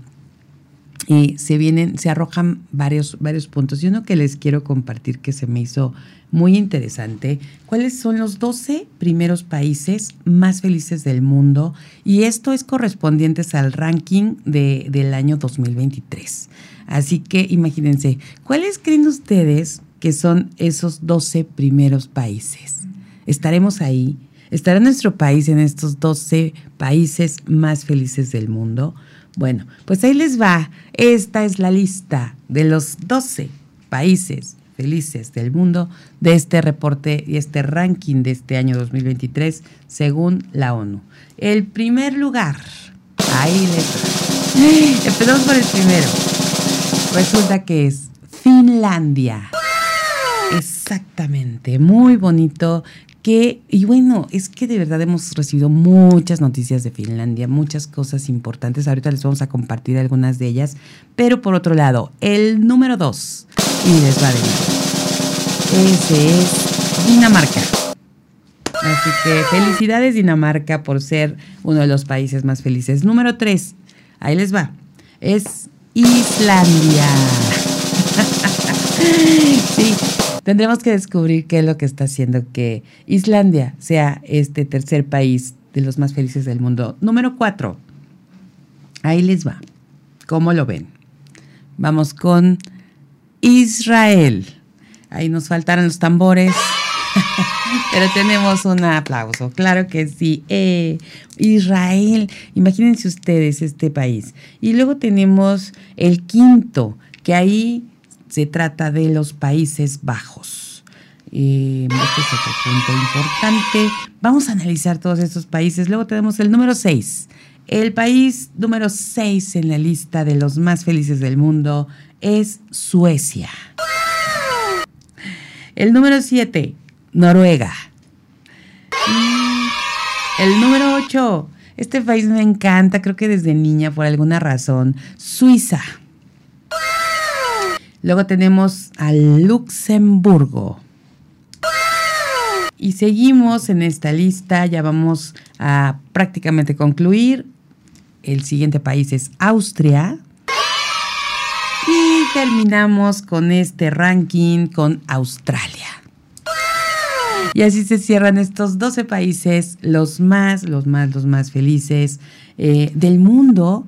eh, se vienen, se arrojan varios, varios puntos y uno que les quiero compartir que se me hizo muy interesante. ¿Cuáles son los 12 primeros países más felices del mundo? Y esto es correspondientes al ranking de, del año 2023. Así que imagínense, ¿cuáles creen ustedes que son esos 12 primeros países? ¿Estaremos ahí? ¿Estará nuestro país en estos 12 países más felices del mundo? Bueno, pues ahí les va. Esta es la lista de los 12 países felices del mundo de este reporte y este ranking de este año 2023 según la ONU. El primer lugar, ahí les Empezamos por el primero. Resulta que es Finlandia. Exactamente, muy bonito que, y bueno, es que de verdad hemos recibido muchas noticias de Finlandia, muchas cosas importantes. Ahorita les vamos a compartir algunas de ellas. Pero por otro lado, el número dos, y les va a decir, ese es Dinamarca. Así que felicidades Dinamarca por ser uno de los países más felices. Número tres, ahí les va, es Islandia. sí, Tendremos que descubrir qué es lo que está haciendo que Islandia sea este tercer país de los más felices del mundo. Número cuatro. Ahí les va. ¿Cómo lo ven? Vamos con Israel. Ahí nos faltaron los tambores. Pero tenemos un aplauso, claro que sí. Eh, Israel, imagínense ustedes este país. Y luego tenemos el quinto, que ahí se trata de los Países Bajos. Eh, este es otro punto importante. Vamos a analizar todos estos países. Luego tenemos el número 6. El país número 6 en la lista de los más felices del mundo es Suecia. El número 7, Noruega. el número 8, este país me encanta, creo que desde niña por alguna razón, Suiza. Luego tenemos a Luxemburgo. Y seguimos en esta lista, ya vamos a prácticamente concluir. El siguiente país es Austria. Y terminamos con este ranking con Australia. Y así se cierran estos 12 países, los más, los más, los más felices eh, del mundo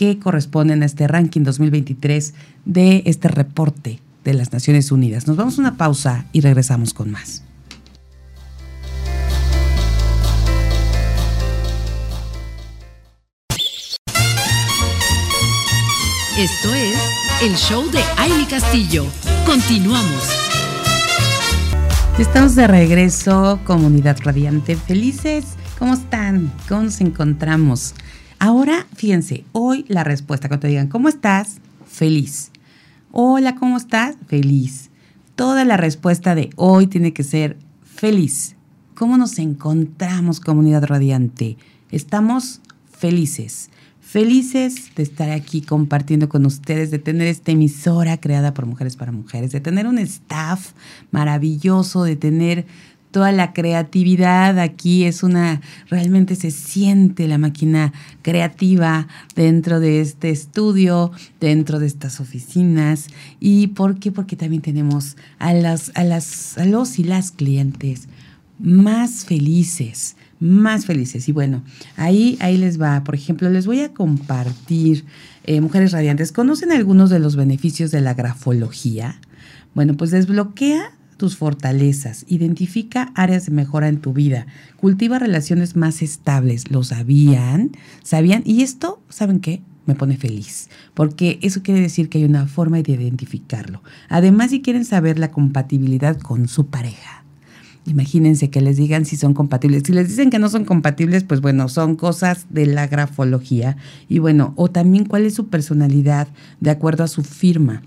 que corresponden a este ranking 2023 de este reporte de las Naciones Unidas. Nos vamos a una pausa y regresamos con más. Esto es el show de Aile Castillo. Continuamos. Estamos de regreso, comunidad radiante. Felices, ¿cómo están? ¿Cómo nos encontramos? Ahora, fíjense, hoy la respuesta, cuando te digan, ¿cómo estás? Feliz. Hola, ¿cómo estás? Feliz. Toda la respuesta de hoy tiene que ser feliz. ¿Cómo nos encontramos, comunidad radiante? Estamos felices. Felices de estar aquí compartiendo con ustedes, de tener esta emisora creada por mujeres para mujeres, de tener un staff maravilloso, de tener toda la creatividad aquí es una, realmente se siente la máquina creativa dentro de este estudio, dentro de estas oficinas. ¿Y por qué? Porque también tenemos a, las, a, las, a los y las clientes más felices, más felices. Y bueno, ahí, ahí les va. Por ejemplo, les voy a compartir, eh, mujeres radiantes, ¿conocen algunos de los beneficios de la grafología? Bueno, pues desbloquea tus fortalezas, identifica áreas de mejora en tu vida, cultiva relaciones más estables. ¿Lo sabían? ¿Sabían? Y esto, ¿saben qué? me pone feliz, porque eso quiere decir que hay una forma de identificarlo. Además, si quieren saber la compatibilidad con su pareja, imagínense que les digan si son compatibles. Si les dicen que no son compatibles, pues bueno, son cosas de la grafología. Y bueno, o también cuál es su personalidad de acuerdo a su firma.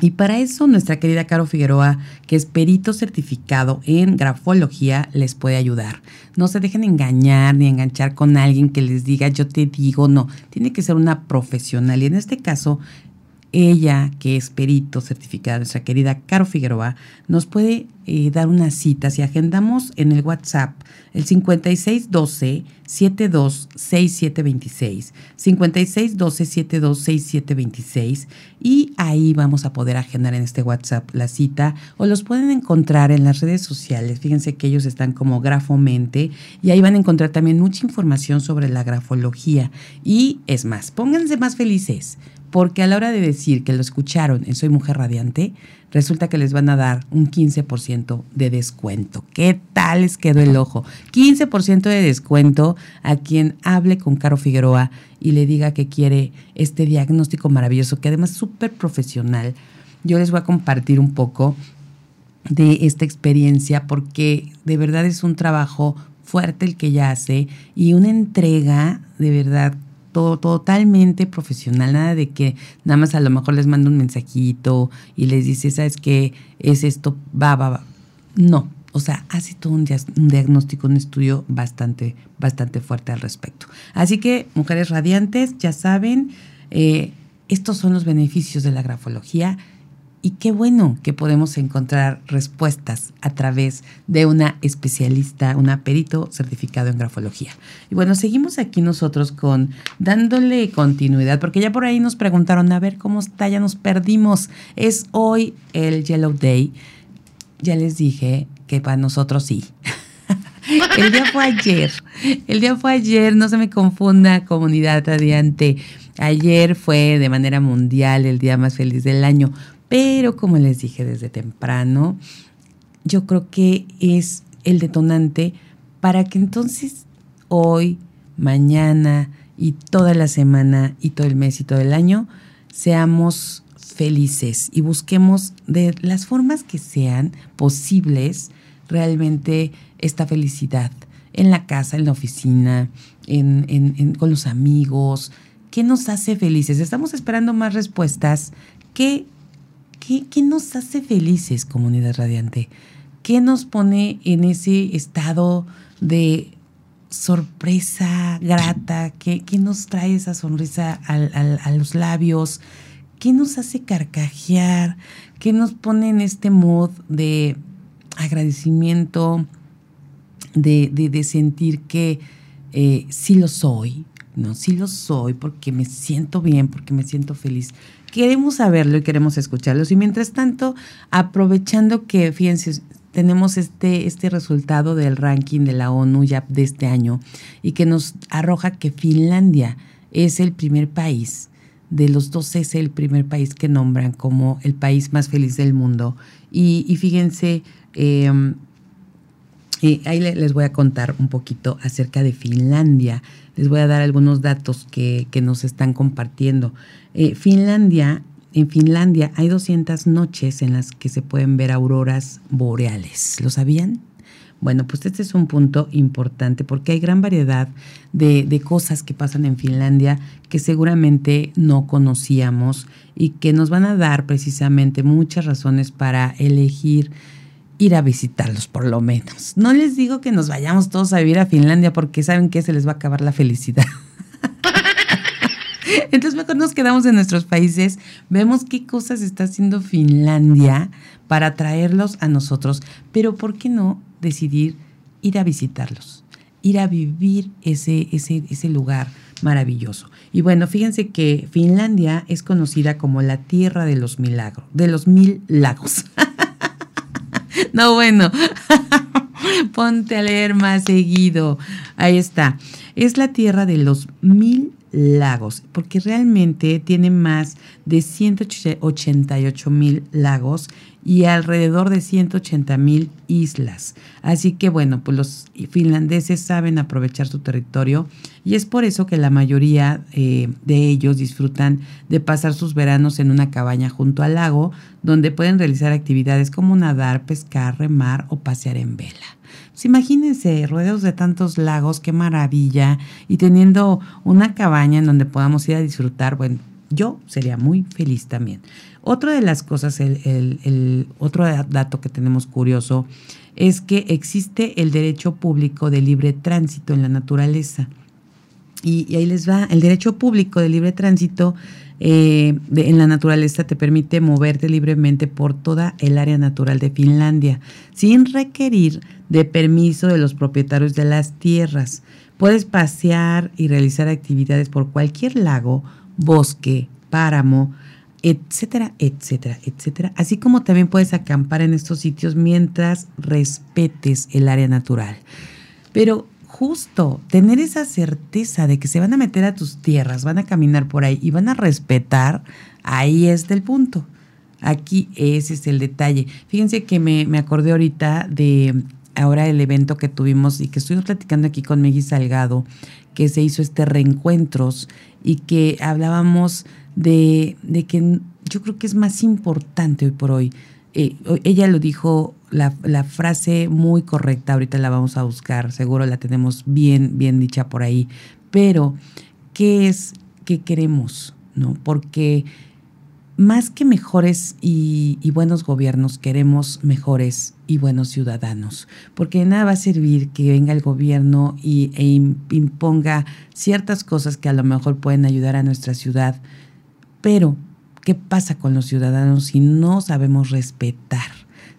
Y para eso nuestra querida Caro Figueroa, que es perito certificado en grafología, les puede ayudar. No se dejen engañar ni enganchar con alguien que les diga yo te digo, no, tiene que ser una profesional. Y en este caso, ella, que es perito certificada, nuestra querida Caro Figueroa, nos puede eh, dar una cita. Si agendamos en el WhatsApp el 5612 726726, 5612 726726 y ahí vamos a poder agendar en este WhatsApp la cita o los pueden encontrar en las redes sociales. Fíjense que ellos están como Grafomente y ahí van a encontrar también mucha información sobre la grafología y es más, pónganse más felices porque a la hora de decir que lo escucharon en Soy Mujer Radiante, resulta que les van a dar un 15% de descuento. ¿Qué tal les quedó el ojo? 15% de descuento a quien hable con Caro Figueroa y le diga que quiere este diagnóstico maravilloso, que además es súper profesional. Yo les voy a compartir un poco de esta experiencia porque de verdad es un trabajo fuerte el que ella hace y una entrega de verdad todo, totalmente profesional, nada de que nada más a lo mejor les manda un mensajito y les dice, ¿sabes qué? Es esto, va, va, va. No, o sea, hace todo un, diagnóstico, un estudio bastante, bastante fuerte al respecto. Así que, mujeres radiantes, ya saben, eh, estos son los beneficios de la grafología y qué bueno que podemos encontrar respuestas a través de una especialista, una perito certificado en grafología. Y bueno, seguimos aquí nosotros con dándole continuidad, porque ya por ahí nos preguntaron, a ver cómo está, ya nos perdimos. Es hoy el Yellow Day. Ya les dije que para nosotros sí. el día fue ayer. El día fue ayer, no se me confunda, comunidad radiante. Ayer fue de manera mundial el día más feliz del año. Pero como les dije desde temprano, yo creo que es el detonante para que entonces hoy, mañana y toda la semana y todo el mes y todo el año seamos felices y busquemos de las formas que sean posibles realmente esta felicidad en la casa, en la oficina, con los amigos. ¿Qué nos hace felices? Estamos esperando más respuestas. ¿Qué ¿Qué, nos hace felices, comunidad radiante? ¿Qué nos pone en ese estado de sorpresa grata? ¿Qué, nos trae esa sonrisa a los labios? ¿Qué nos hace carcajear? ¿Qué nos pone en este mood de agradecimiento, de, sentir que eh, sí lo soy? No, sí lo soy porque me siento bien, porque me siento feliz queremos saberlo y queremos escucharlo. Y mientras tanto, aprovechando que, fíjense, tenemos este, este resultado del ranking de la ONU ya de este año y que nos arroja que Finlandia es el primer país, de los dos es el primer país que nombran como el país más feliz del mundo. Y, fíjense, em, ahí les voy a contar un poquito acerca de Finlandia. Les voy a dar algunos datos que, que nos están compartiendo. Eh, Finlandia, en Finlandia hay 200 noches en las que se pueden ver auroras boreales. ¿Lo sabían? Bueno, pues este es un punto importante porque hay gran variedad de, de, cosas que pasan en Finlandia que seguramente no conocíamos y que nos van a dar precisamente muchas razones para elegir ir a visitarlos por lo menos. No les digo que nos vayamos todos a vivir a Finlandia porque saben que se les va a acabar la felicidad. Entonces mejor nos quedamos en nuestros países, vemos qué cosas está haciendo Finlandia para traerlos a nosotros, pero ¿por qué no decidir ir a visitarlos, ir a vivir ese, ese, ese lugar maravilloso? Y bueno, fíjense que Finlandia es conocida como la tierra de los milagros, de los mil lagos. no, bueno, ponte a leer más seguido. Ahí está. Es la tierra de los mil lagos, porque realmente tiene más de 188 mil lagos y alrededor de 180 mil islas. Así que bueno, pues los finlandeses saben aprovechar su territorio y es por eso que la mayoría eh, de ellos disfrutan de pasar sus veranos en una cabaña junto al lago, donde pueden realizar actividades como nadar, pescar, remar o pasear en vela. Pues imagínense, rodeados de tantos lagos, qué maravilla, y teniendo una cabaña en donde podamos ir a disfrutar, bueno, yo sería muy feliz también. Otra de las cosas, el, otro dato que tenemos curioso es que existe el derecho público de libre tránsito en la naturaleza. Y, ahí les va, el derecho público de libre tránsito eh, en la naturaleza te permite moverte libremente por toda el área natural de Finlandia, sin requerir de permiso de los propietarios de las tierras. Puedes pasear y realizar actividades por cualquier lago, bosque, páramo, etcétera, etcétera, etcétera. Así como también puedes acampar en estos sitios mientras respetes el área natural. Pero justo tener esa certeza de que se van a meter a tus tierras, van a caminar por ahí y van a respetar, ahí es el punto. Aquí ese es el detalle. Fíjense que me, me acordé ahorita de ahora el evento que tuvimos y que estuvimos platicando aquí con Meggy Salgado, que se hizo este reencuentros y que hablábamos de, que yo creo que es más importante hoy por hoy. Eh, ella lo dijo, la, la, frase muy correcta, ahorita la vamos a buscar, seguro la tenemos bien, bien dicha por ahí, pero ¿qué es que queremos? ¿No? Porque más que mejores y, buenos gobiernos, queremos mejores y buenos ciudadanos, porque nada va a servir que venga el gobierno y, e imponga ciertas cosas que a lo mejor pueden ayudar a nuestra ciudad, pero ¿qué pasa con los ciudadanos si no sabemos respetar,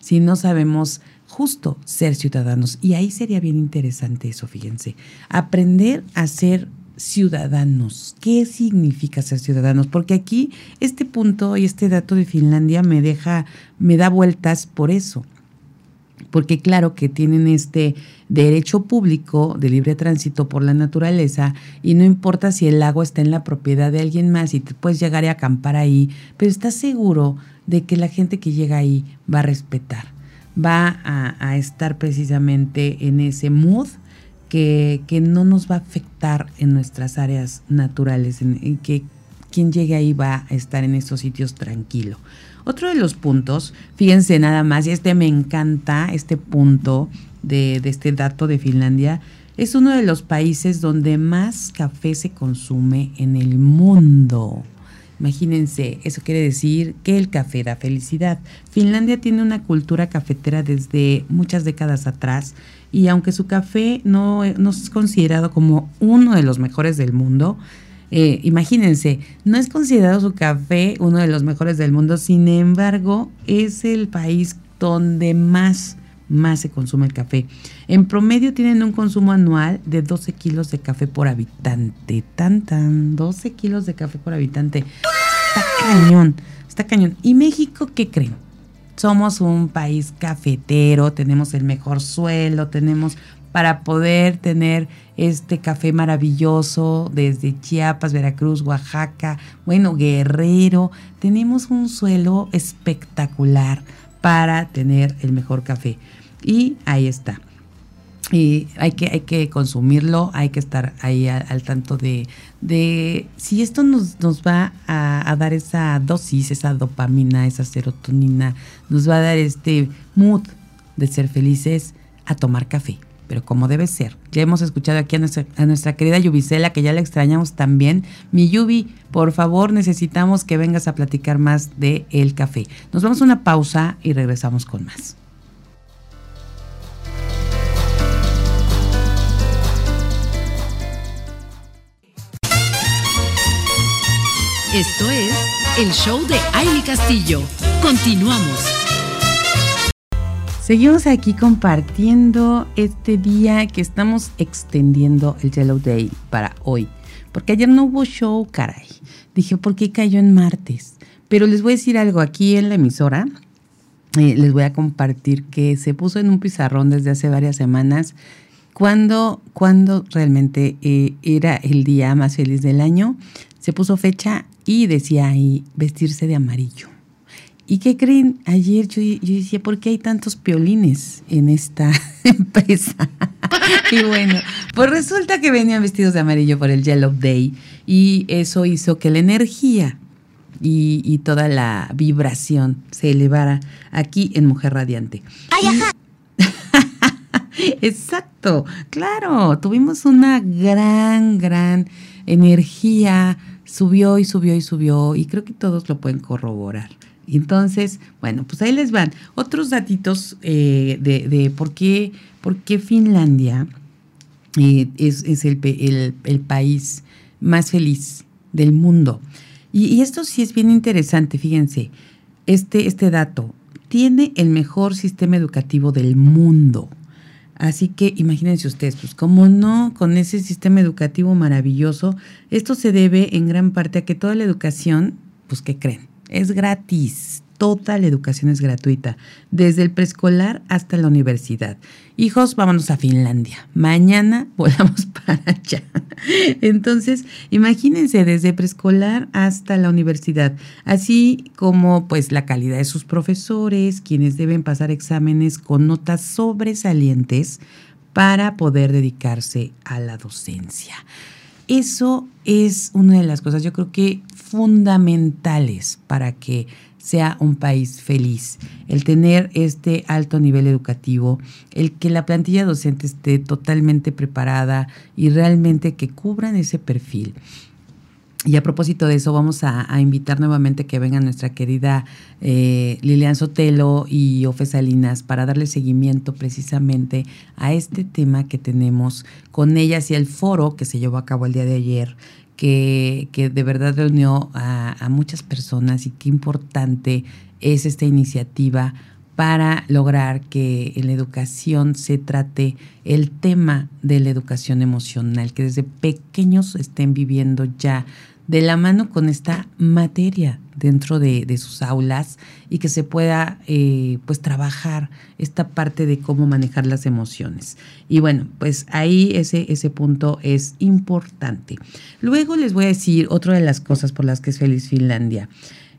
si no sabemos justo ser ciudadanos? Y ahí sería bien interesante eso, fíjense, aprender a ser ciudadanos. ¿Qué significa ser ciudadanos? Porque aquí este punto y este dato de Finlandia me deja, me da vueltas por eso. Porque claro que tienen este derecho público de libre tránsito por la naturaleza y no importa si el lago está en la propiedad de alguien más y te puedes llegar a acampar ahí, pero estás seguro de que la gente que llega ahí va a respetar, va a, a estar precisamente en ese mood que, no nos va a afectar en nuestras áreas naturales, en, que quien llegue ahí va a estar en esos sitios tranquilo. Otro de los puntos, fíjense nada más, y este me encanta, este punto de, de este dato de Finlandia, es uno de los países donde más café se consume en el mundo. Imagínense, eso quiere decir que el café da felicidad. Finlandia tiene una cultura cafetera desde muchas décadas atrás y aunque su café no, es considerado como uno de los mejores del mundo, eh, imagínense, no es considerado su café uno de los mejores del mundo, sin embargo, es el país donde más, más se consume el café. En promedio tienen un consumo anual de 12 kilos de café por habitante. Tan, tan, 12 kilos de café por habitante. Está cañón, está cañón. ¿Y México qué creen? Somos un país cafetero, tenemos el mejor suelo, tenemos para poder tener este café maravilloso desde Chiapas, Veracruz, Oaxaca, bueno, Guerrero. Tenemos un suelo espectacular para tener el mejor café. Y ahí está y hay que, hay que consumirlo, hay que estar ahí al, tanto de, de, si esto nos, nos va a, dar esa dosis, esa dopamina, esa serotonina, nos va a dar este mood de ser felices a tomar café, pero como debe ser. Ya hemos escuchado aquí a nuestra, nuestra querida Yubicela, que ya la extrañamos también. Mi Yubi, por favor, necesitamos que vengas a platicar más de el café. Nos vamos a una pausa y regresamos con más. Esto es el show de Aile Castillo. Continuamos. Seguimos aquí compartiendo este día que estamos extendiendo el Yellow Day para hoy. Porque ayer no hubo show, caray. Dije, ¿por qué cayó en martes? Pero les voy a decir algo aquí en la emisora. Eh, les voy a compartir que se puso en un pizarrón desde hace varias semanas cuando, cuando realmente eh, era el día más feliz del año. Se puso fecha y decía ahí vestirse de amarillo. ¿Y qué creen? Ayer yo, yo decía, ¿por qué hay tantos piolines en esta empresa? y bueno, pues resulta que venían vestidos de amarillo por el Yellow Day y eso hizo que la energía y, toda la vibración se elevara aquí en Mujer Radiante. Exacto, claro, tuvimos una gran, gran energía, subió y subió y subió y creo que todos lo pueden corroborar. Entonces, bueno, pues ahí les van otros datitos eh, de, por, qué, por qué Finlandia eh, es, el, el, país más feliz del mundo. Y, esto sí es bien interesante, fíjense, este, este dato tiene el mejor sistema educativo del mundo. Así que imagínense ustedes, pues como no, con ese sistema educativo maravilloso, esto se debe en gran parte a que toda la educación, pues ¿qué creen? Es gratis toda la educación es gratuita, desde el preescolar hasta la universidad. Hijos, vámonos a Finlandia. Mañana volamos para allá. Entonces, imagínense desde preescolar hasta la universidad, así como pues la calidad de sus profesores, quienes deben pasar exámenes con notas sobresalientes para poder dedicarse a la docencia. Eso es una de las cosas, yo creo que fundamentales para que sea un país feliz, el tener este alto nivel educativo, el que la plantilla docente esté totalmente preparada y realmente que cubran ese perfil. Y a propósito de eso, vamos a, invitar nuevamente que venga nuestra querida eh, Lilian Sotelo y Ofe Salinas para darle seguimiento precisamente a este tema que tenemos con ellas y el foro que se llevó a cabo el día de ayer que, de verdad reunió a, muchas personas y qué importante es esta iniciativa para lograr que en la educación se trate el tema de la educación emocional, que desde pequeños estén viviendo ya de la mano con esta materia dentro de, sus aulas y que se pueda eh, pues trabajar esta parte de cómo manejar las emociones. Y bueno, pues ahí ese, ese punto es importante. Luego les voy a decir otra de las cosas por las que es feliz Finlandia.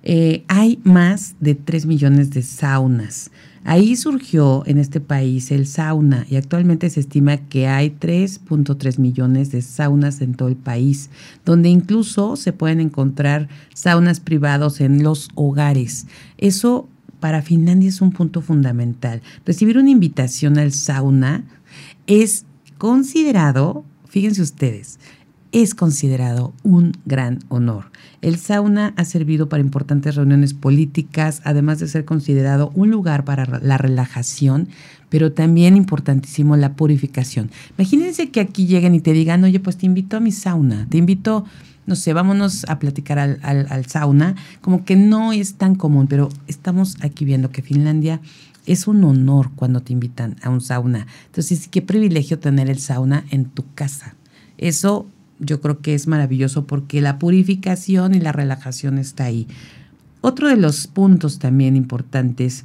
Eh, hay más de 3 millones de saunas. Ahí surgió en este país el sauna y actualmente se estima que hay 3.3 millones de saunas en todo el país, donde incluso se pueden encontrar saunas privados en los hogares. Eso para Finlandia es un punto fundamental. Recibir una invitación al sauna es considerado, fíjense ustedes, es considerado un gran honor. El sauna ha servido para importantes reuniones políticas, además de ser considerado un lugar para la relajación, pero también importantísimo la purificación. Imagínense que aquí lleguen y te digan, oye, pues te invito a mi sauna, te invito, no sé, vámonos a platicar al, al sauna, como que no es tan común, pero estamos aquí viendo que Finlandia es un honor cuando te invitan a un sauna. Entonces, qué privilegio tener el sauna en tu casa. Eso yo creo que es maravilloso porque la purificación y la relajación está ahí. Otro de los puntos también importantes,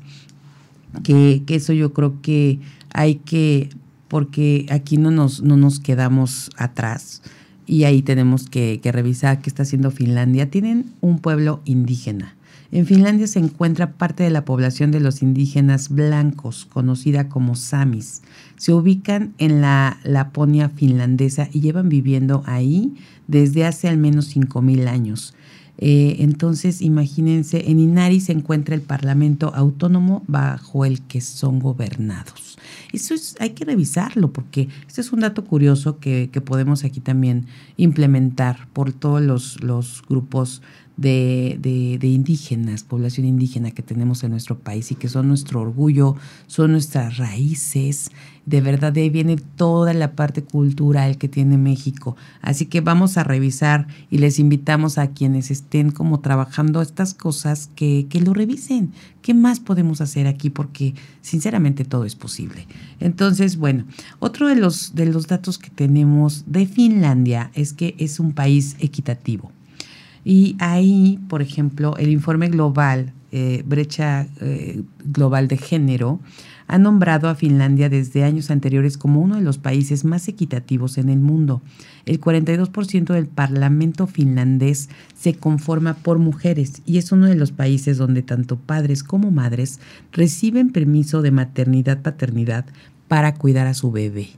que, eso yo creo que hay que, porque aquí no nos, no nos quedamos atrás y ahí tenemos que, que revisar qué está haciendo Finlandia. Tienen un pueblo indígena. En Finlandia se encuentra parte de la población de los indígenas blancos, conocida como samis. Se ubican en la Laponia finlandesa y llevan viviendo ahí desde hace al menos 5.000 años. Eh, entonces, imagínense, en Inari se encuentra el Parlamento Autónomo bajo el que son gobernados. Eso es, hay que revisarlo porque este es un dato curioso que, podemos aquí también implementar por todos los, los grupos de, de, indígenas, población indígena que tenemos en nuestro país y que son nuestro orgullo, son nuestras raíces. De verdad, de ahí viene toda la parte cultural que tiene México. Así que vamos a revisar y les invitamos a quienes estén como trabajando estas cosas que, que lo revisen. ¿Qué más podemos hacer aquí? Porque sinceramente todo es posible. Entonces, bueno, otro de los, de los datos que tenemos de Finlandia es que es un país equitativo. Y ahí, por ejemplo, el informe global eh, brecha eh, global de género, ha nombrado a Finlandia desde años anteriores como uno de los países más equitativos en el mundo. El 42% del Parlamento finlandés se conforma por mujeres y es uno de los países donde tanto padres como madres reciben permiso de maternidad-paternidad para cuidar a su bebé.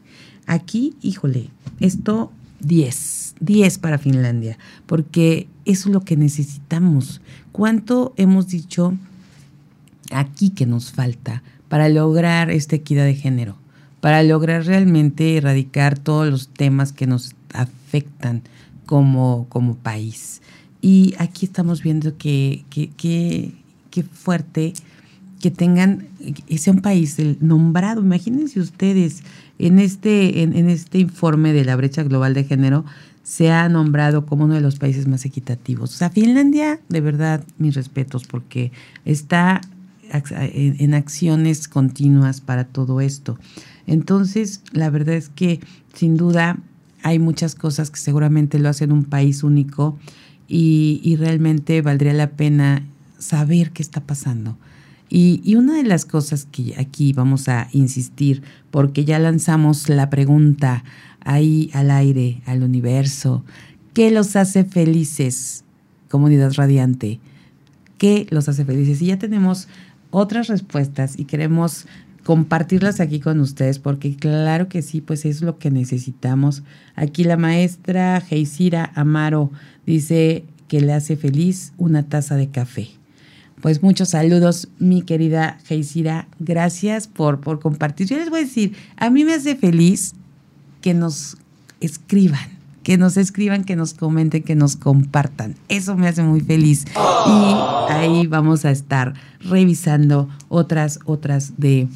Aquí, híjole, esto 10, 10 para Finlandia, porque eso es lo que necesitamos. ¿Cuánto hemos dicho aquí que nos falta para lograr esta equidad de género? Para lograr realmente erradicar todos los temas que nos afectan como, como país. Y aquí estamos viendo que, que, fuerte que tengan, que sea un país nombrado. Imagínense ustedes, en este, en, este informe de la brecha global de género se ha nombrado como uno de los países más equitativos. O sea, Finlandia, de verdad, mis respetos, porque está en, acciones continuas para todo esto. Entonces, la verdad es que sin duda hay muchas cosas que seguramente lo hacen un país único y, y realmente valdría la pena saber qué está pasando. Y, una de las cosas que aquí vamos a insistir, porque ya lanzamos la pregunta ahí al aire, al universo, ¿qué los hace felices, comunidad radiante? ¿Qué los hace felices? Y ya tenemos otras respuestas y queremos compartirlas aquí con ustedes porque claro que sí, pues es lo que necesitamos. Aquí la maestra Geisira Amaro dice que le hace feliz una taza de café. Pues muchos saludos, mi querida Geisira. Gracias por, por compartir. Yo les voy a decir, a mí me hace feliz que nos escriban, que nos escriban, que nos comenten, que nos compartan. Eso me hace muy feliz. Y ahí vamos a estar revisando otras, otras de,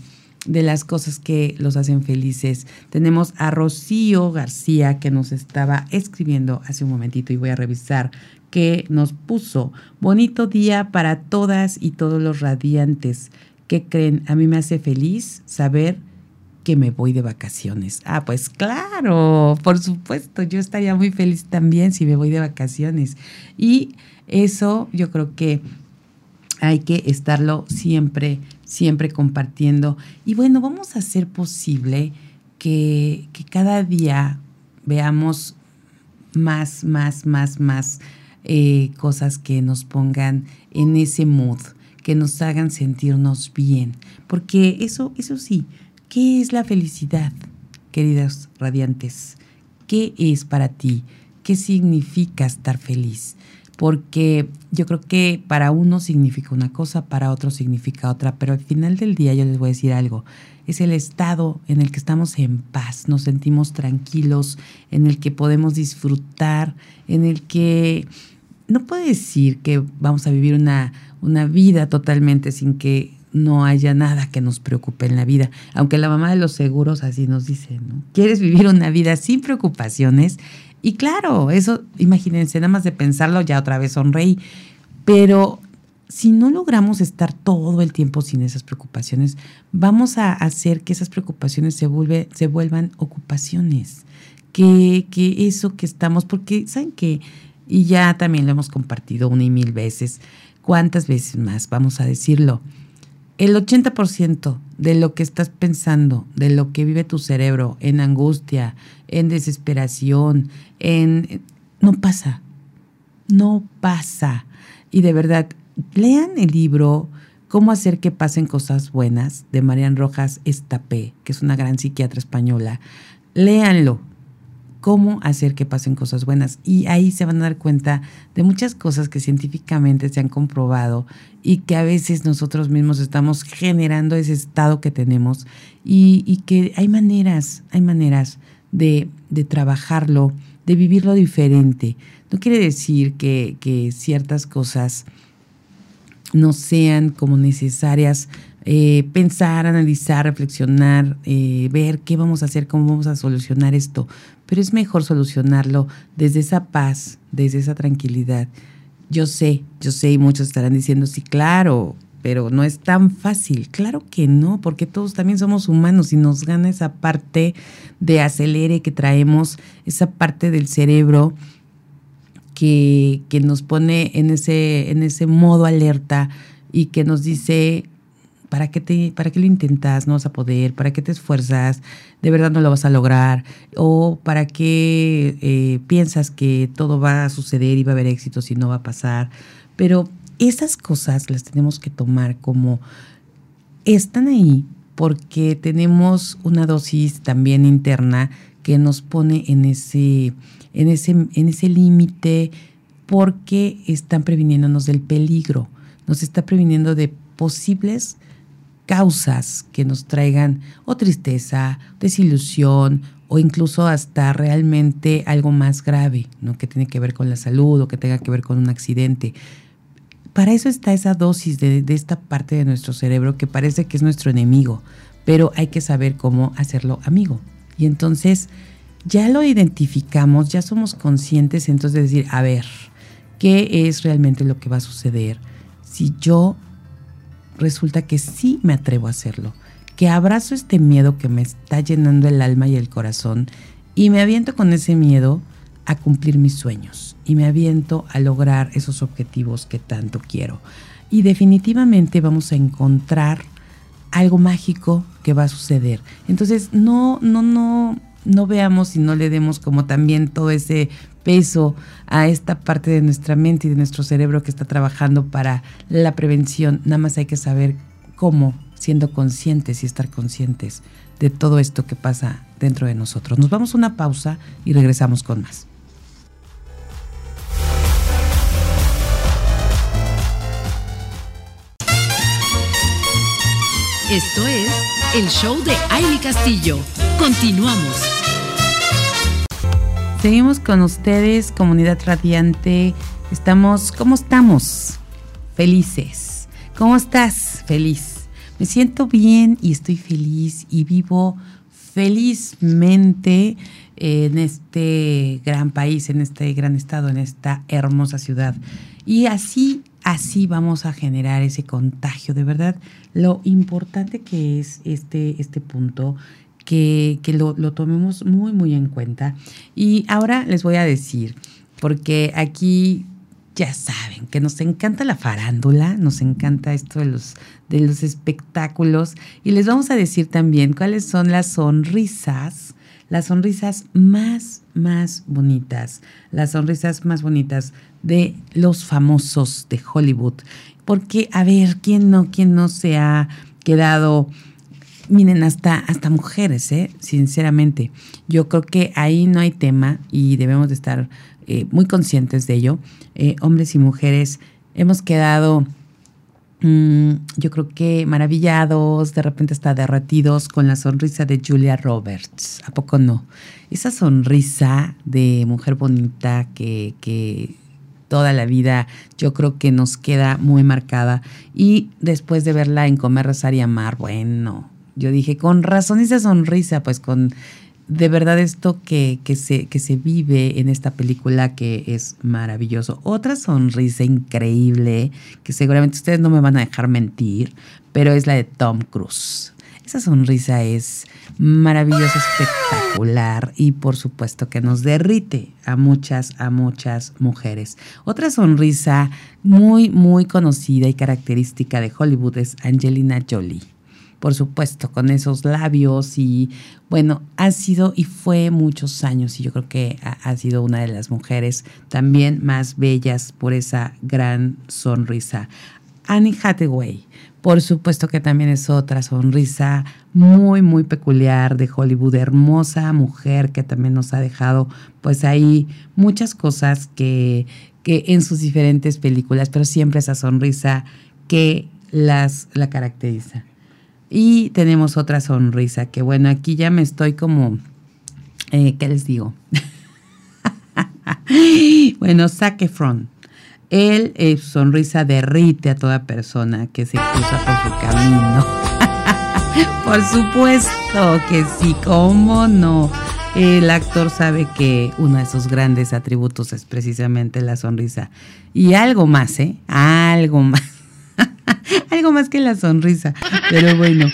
de las cosas que los hacen felices. Tenemos a Rocío García que nos estaba escribiendo hace un momentito y voy a revisar que nos puso. Bonito día para todas y todos los radiantes. ¿Qué creen? A mí me hace feliz saber que me voy de vacaciones. Ah, pues claro, por supuesto, yo estaría muy feliz también si me voy de vacaciones. Y eso yo creo que hay que estarlo siempre, siempre compartiendo. Y bueno, vamos a hacer posible que, cada día veamos más, más, más, más eh, cosas que nos pongan en ese mood, que nos hagan sentirnos bien. Porque eso, eso sí, ¿qué es la felicidad, queridas radiantes? ¿Qué es para ti? ¿Qué significa estar feliz? Porque yo creo que para uno significa una cosa, para otro significa otra, pero al final del día yo les voy a decir algo es el estado en el que estamos en paz, nos sentimos tranquilos, en el que podemos disfrutar, en el que no puede decir que vamos a vivir una, una vida totalmente sin que no haya nada que nos preocupe en la vida. Aunque la mamá de los seguros así nos dice, ¿no? ¿Quieres vivir una vida sin preocupaciones? Y claro, eso, imagínense, nada más de pensarlo, ya otra vez sonreí. Pero si no logramos estar todo el tiempo sin esas preocupaciones, vamos a hacer que esas preocupaciones se, vuelvan ocupaciones. Que, que eso que estamos, porque saben que y ya también lo hemos compartido una y mil veces. ¿Cuántas veces más? Vamos a decirlo. El 80% de lo que estás pensando, de lo que vive tu cerebro en angustia, en desesperación, en... no pasa. No pasa. Y de verdad, lean el libro Cómo hacer que pasen cosas buenas de Marian Rojas Estapé, que es una gran psiquiatra española. Léanlo, cómo hacer que pasen cosas buenas. Y ahí se van a dar cuenta de muchas cosas que científicamente se han comprobado y que a veces nosotros mismos estamos generando ese estado que tenemos y, que hay maneras, hay maneras de, trabajarlo, de vivirlo diferente. No quiere decir que, ciertas cosas no sean como necesarias eh, pensar, analizar, reflexionar, eh, ver qué vamos a hacer, cómo vamos a solucionar esto. Pero es mejor solucionarlo desde esa paz, desde esa tranquilidad. Yo sé, yo sé, y muchos estarán diciendo, sí, claro, pero no es tan fácil. Claro que no, porque todos también somos humanos y nos gana esa parte de acelere que traemos, esa parte del cerebro que, que nos pone en ese, en ese modo alerta y que nos dice, ¿para qué, te, ¿para qué lo intentas? No vas a poder, ¿para qué te esfuerzas? ¿De verdad no lo vas a lograr? ¿O para qué eh, piensas que todo va a suceder y va a haber éxito si no va a pasar? Pero esas cosas las tenemos que tomar como están ahí porque tenemos una dosis también interna que nos pone en ese, en ese, en ese límite porque están previniéndonos del peligro, nos está previniendo de posibles causas que nos traigan o tristeza, desilusión o incluso hasta realmente algo más grave, ¿no? que tiene que ver con la salud o que tenga que ver con un accidente. Para eso está esa dosis de, de esta parte de nuestro cerebro que parece que es nuestro enemigo, pero hay que saber cómo hacerlo amigo. Y entonces ya lo identificamos, ya somos conscientes entonces de decir, a ver, ¿qué es realmente lo que va a suceder si yo resulta que sí me atrevo a hacerlo? Que abrazo este miedo que me está llenando el alma y el corazón y me aviento con ese miedo a cumplir mis sueños y me aviento a lograr esos objetivos que tanto quiero. Y definitivamente vamos a encontrar algo mágico que va a suceder. Entonces, no, no, no, no veamos y no le demos como también todo ese peso a esta parte de nuestra mente y de nuestro cerebro que está trabajando para la prevención. Nada más hay que saber cómo, siendo conscientes y estar conscientes de todo esto que pasa dentro de nosotros. Nos vamos a una pausa y regresamos con más. Esto es el show de Aile Castillo. Continuamos. Seguimos con ustedes, comunidad radiante. Estamos, ¿cómo estamos? Felices. ¿Cómo estás? Feliz. Me siento bien y estoy feliz y vivo felizmente en este gran país, en este gran estado, en esta hermosa ciudad. Y así así vamos a generar ese contagio. De verdad, lo importante que es este, este punto, que, lo, lo, tomemos muy, muy en cuenta. Y ahora les voy a decir, porque aquí ya saben que nos encanta la farándula, nos encanta esto de los, de los espectáculos, y les vamos a decir también cuáles son las sonrisas las sonrisas más, más bonitas, las sonrisas más bonitas de los famosos de Hollywood. Porque, a ver, ¿quién no, quién no se ha quedado miren, hasta, hasta mujeres, ¿eh? sinceramente. Yo creo que ahí no hay tema y debemos de estar eh, muy conscientes de ello. Eh, hombres y mujeres hemos quedado Mm, yo creo que maravillados, de repente hasta derretidos con la sonrisa de Julia Roberts. ¿A poco no? Esa sonrisa de mujer bonita que, que toda la vida yo creo que nos queda muy marcada. Y después de verla en Comer, Rezar y Amar, bueno, yo dije, con razón esa sonrisa, pues con de verdad esto que, que, se, que se vive en esta película que es maravilloso. Otra sonrisa increíble, que seguramente ustedes no me van a dejar mentir, pero es la de Tom Cruise. Esa sonrisa es maravillosa, espectacular y por supuesto que nos derrite a muchas, a muchas mujeres. Otra sonrisa muy, muy conocida y característica de Hollywood es Angelina Jolie por supuesto, con esos labios y bueno, ha sido y fue muchos años y yo creo que ha, sido una de las mujeres también más bellas por esa gran sonrisa. Annie Hathaway, por supuesto que también es otra sonrisa muy, muy peculiar de Hollywood, hermosa mujer que también nos ha dejado pues ahí muchas cosas que, que en sus diferentes películas, pero siempre esa sonrisa que las, la caracteriza. Y tenemos otra sonrisa, que bueno, aquí ya me estoy como, eh, ¿qué les digo? bueno, Zac Efron. Él, eh, sonrisa derrite a toda persona que se cruza por su camino. por supuesto que sí, ¿cómo no? El actor sabe que uno de sus grandes atributos es precisamente la sonrisa. Y algo más, ¿eh? Algo más. Algo más que la sonrisa. Pero bueno,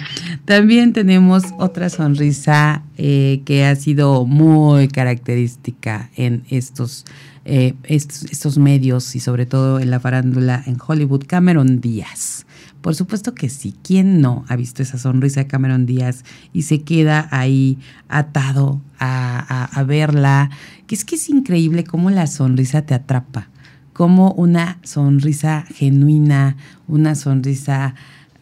también tenemos otra sonrisa eh, que ha sido muy característica en estos, eh, estos, medios y sobre todo en la farándula en Hollywood, Cameron Díaz. Por supuesto que sí. ¿Quién no ha visto esa sonrisa de Cameron Díaz y se queda ahí atado a, verla? Que es que es increíble cómo la sonrisa te atrapa, como una sonrisa genuina, una sonrisa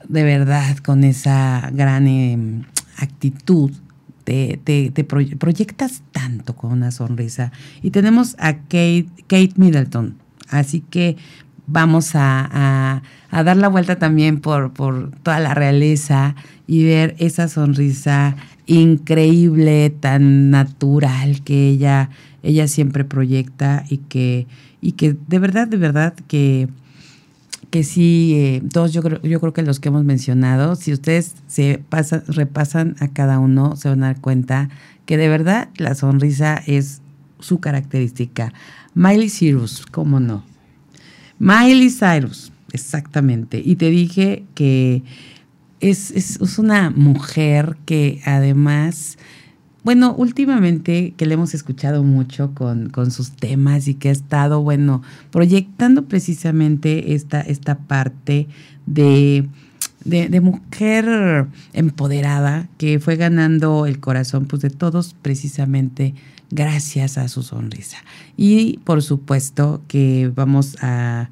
de verdad con esa gran em, actitud te, proyectas tanto con una sonrisa. Y tenemos a Kate, Middleton. Así que vamos a, dar la vuelta también por, por toda la realeza y ver esa sonrisa increíble, tan natural que ella, ella siempre proyecta y que, y que de verdad, de verdad que que sí, eh, todos yo creo, yo creo que los que hemos mencionado, si ustedes se pasan, repasan a cada uno, se van a dar cuenta que de verdad la sonrisa es su característica. Miley Cyrus, ¿cómo no? Miley Cyrus, exactamente. Y te dije que es, es, es una mujer que además bueno, últimamente que le hemos escuchado mucho con, sus temas y que ha estado, bueno, proyectando precisamente esta, esta parte de, de, mujer empoderada que fue ganando el corazón pues, de todos precisamente gracias a su sonrisa. Y por supuesto que vamos a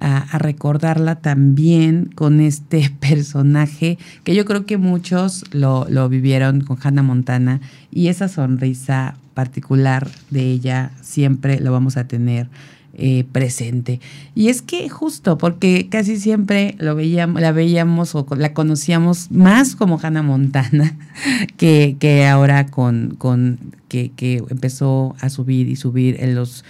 a, recordarla también con este personaje que yo creo que muchos lo, vivieron con Hannah Montana y esa sonrisa particular de ella siempre lo vamos a tener eh, presente. Y es que justo porque casi siempre lo veíamos, la veíamos o la conocíamos más como Hannah Montana que, ahora con, que empezó a subir y subir en los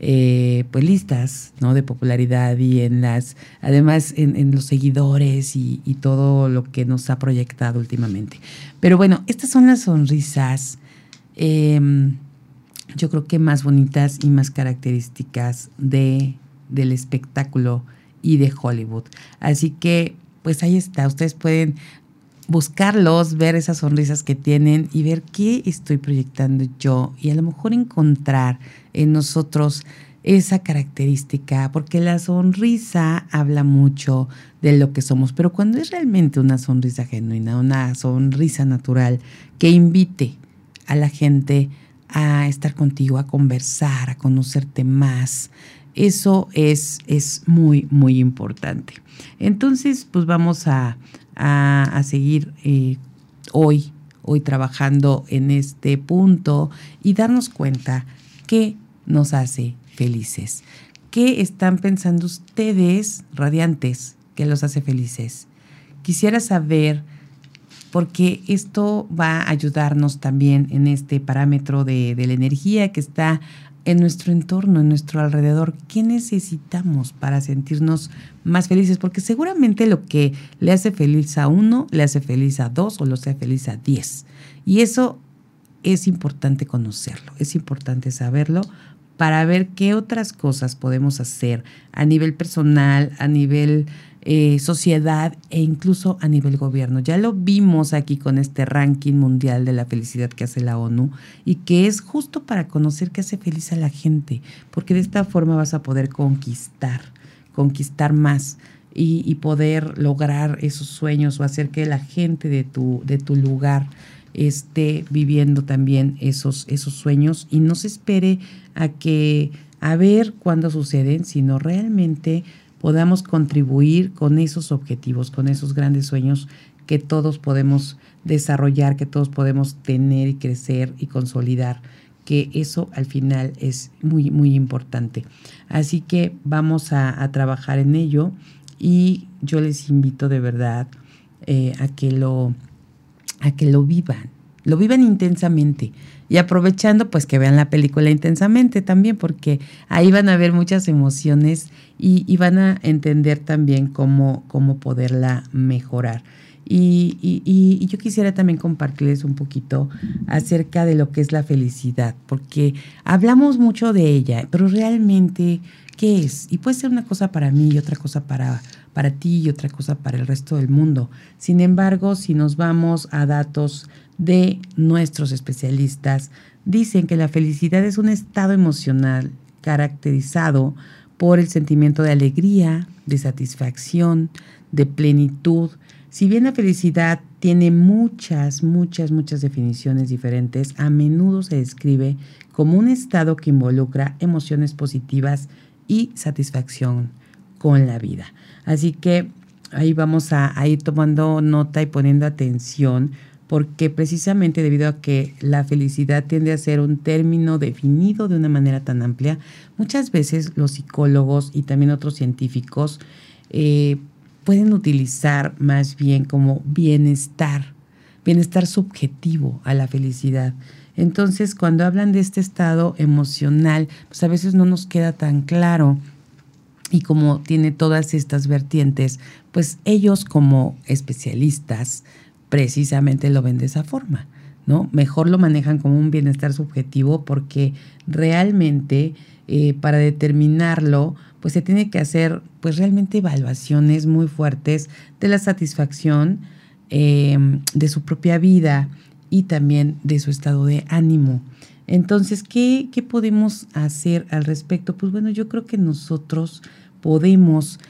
eh, pues listas ¿no? de popularidad y en las, además en, los seguidores y, todo lo que nos ha proyectado últimamente. Pero bueno, estas son las sonrisas, em, yo creo que más bonitas y más características de, del espectáculo y de Hollywood. Así que, pues ahí está, ustedes pueden buscarlos, ver esas sonrisas que tienen y ver qué estoy proyectando yo y a lo mejor encontrar en nosotros esa característica, porque la sonrisa habla mucho de lo que somos, pero cuando es realmente una sonrisa genuina, una sonrisa natural que invite a la gente a estar contigo, a conversar, a conocerte más, eso es, es muy, muy importante. Entonces, pues vamos a, a, seguir eh, hoy, hoy trabajando en este punto y darnos cuenta que nos hace felices. ¿Qué están pensando ustedes, radiantes, que los hace felices? Quisiera saber, porque esto va a ayudarnos también en este parámetro de, de la energía que está en nuestro entorno, en nuestro alrededor, ¿qué necesitamos para sentirnos más felices? Porque seguramente lo que le hace feliz a uno, le hace feliz a dos o lo hace feliz a diez. Y eso es importante conocerlo, es importante saberlo para ver qué otras cosas podemos hacer a nivel personal, a nivel eh, sociedad e incluso a nivel gobierno. Ya lo vimos aquí con este ranking mundial de la felicidad que hace la ONU y que es justo para conocer qué hace feliz a la gente, porque de esta forma vas a poder conquistar, conquistar más. Y, poder lograr esos sueños o hacer que la gente de tu, de tu lugar esté viviendo también esos, esos sueños y no se espere a que a ver cuándo suceden, sino realmente podamos contribuir con esos objetivos, con esos grandes sueños que todos podemos desarrollar, que todos podemos tener y crecer y consolidar, que eso al final es muy, muy importante. Así que vamos a, trabajar en ello y yo les invito de verdad eh, a, que lo, a que lo vivan, lo vivan intensamente y aprovechando pues que vean la película intensamente también porque ahí van a ver muchas emociones y, van a entender también cómo, cómo poderla mejorar. Y, yo quisiera también compartirles un poquito acerca de lo que es la felicidad, porque hablamos mucho de ella, pero realmente, ¿qué es? Y puede ser una cosa para mí y otra cosa para, para ti y otra cosa para el resto del mundo. Sin embargo, si nos vamos a datos de nuestros especialistas, dicen que la felicidad es un estado emocional caracterizado por el sentimiento de alegría, de satisfacción, de plenitud. Si bien la felicidad tiene muchas, muchas, muchas definiciones diferentes, a menudo se describe como un estado que involucra emociones positivas y satisfacción con la vida. Así que ahí vamos a, ir tomando nota y poniendo atención porque precisamente debido a que la felicidad tiende a ser un término definido de una manera tan amplia, muchas veces los psicólogos y también otros científicos eh, pueden utilizar más bien como bienestar, bienestar subjetivo a la felicidad. Entonces, cuando hablan de este estado emocional, pues a veces no nos queda tan claro y como tiene todas estas vertientes, pues ellos como especialistas, precisamente lo ven de esa forma, ¿no? Mejor lo manejan como un bienestar subjetivo porque realmente eh, para determinarlo, pues se tiene que hacer pues realmente evaluaciones muy fuertes de la satisfacción em, de su propia vida y también de su estado de ánimo. Entonces, ¿qué, ¿qué podemos hacer al respecto? Pues bueno, yo creo que nosotros podemos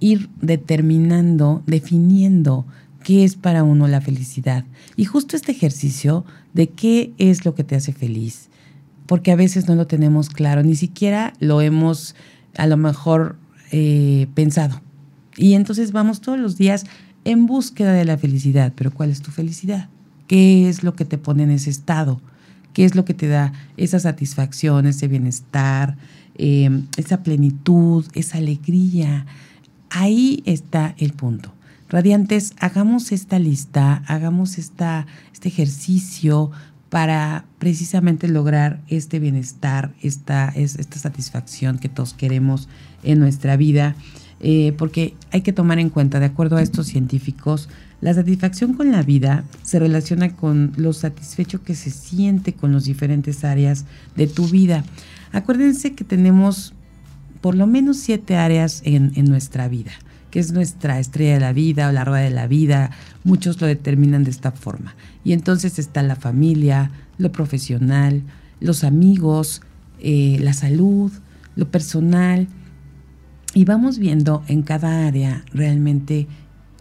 ir determinando, definiendo qué es para uno la felicidad. Y justo este ejercicio de qué es lo que te hace feliz, porque a veces no lo tenemos claro, ni siquiera lo hemos a lo mejor eh, pensado. Y entonces vamos todos los días en búsqueda de la felicidad, pero ¿cuál es tu felicidad? ¿Qué es lo que te pone en ese estado? ¿Qué es lo que te da esa satisfacción, ese bienestar, eh, esa plenitud, esa alegría? Ahí está el punto. Radiantes, hagamos esta lista, hagamos este ejercicio para precisamente lograr este bienestar, esta, esta satisfacción que todos queremos en nuestra vida, eh, porque hay que tomar en cuenta, de acuerdo a estos científicos, la satisfacción con la vida se relaciona con lo satisfecho que se siente con las diferentes áreas de tu vida. Acuérdense que tenemos por lo menos siete áreas en nuestra vida que es nuestra estrella de la vida o la rueda de la vida. Muchos lo determinan de esta forma. Y entonces está la familia, lo profesional, los amigos, eh, la salud, lo personal. Y vamos viendo en cada área realmente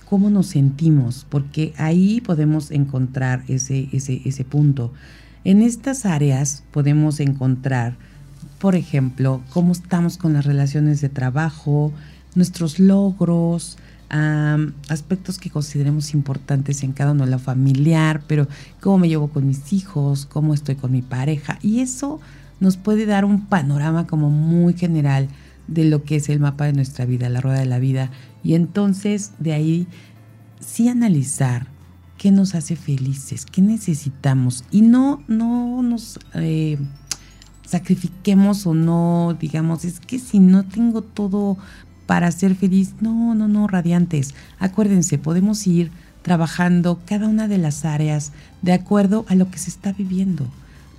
cómo nos sentimos, porque ahí podemos encontrar ese, ese, ese punto. En estas áreas podemos encontrar, por ejemplo, cómo estamos con las relaciones de trabajo, nuestros logros, aspectos que consideremos importantes en cada uno, lo familiar, pero cómo me llevo con mis hijos, cómo estoy con mi pareja. Y eso nos puede dar un panorama como muy general de lo que es el mapa de nuestra vida, la rueda de la vida. Y entonces de ahí sí analizar qué nos hace felices, qué necesitamos. Y no, no nos eh, sacrifiquemos o no, digamos, es que si no tengo todo para ser feliz. No, no, no, radiantes. Acuérdense, podemos ir trabajando cada una de las áreas de acuerdo a lo que se está viviendo.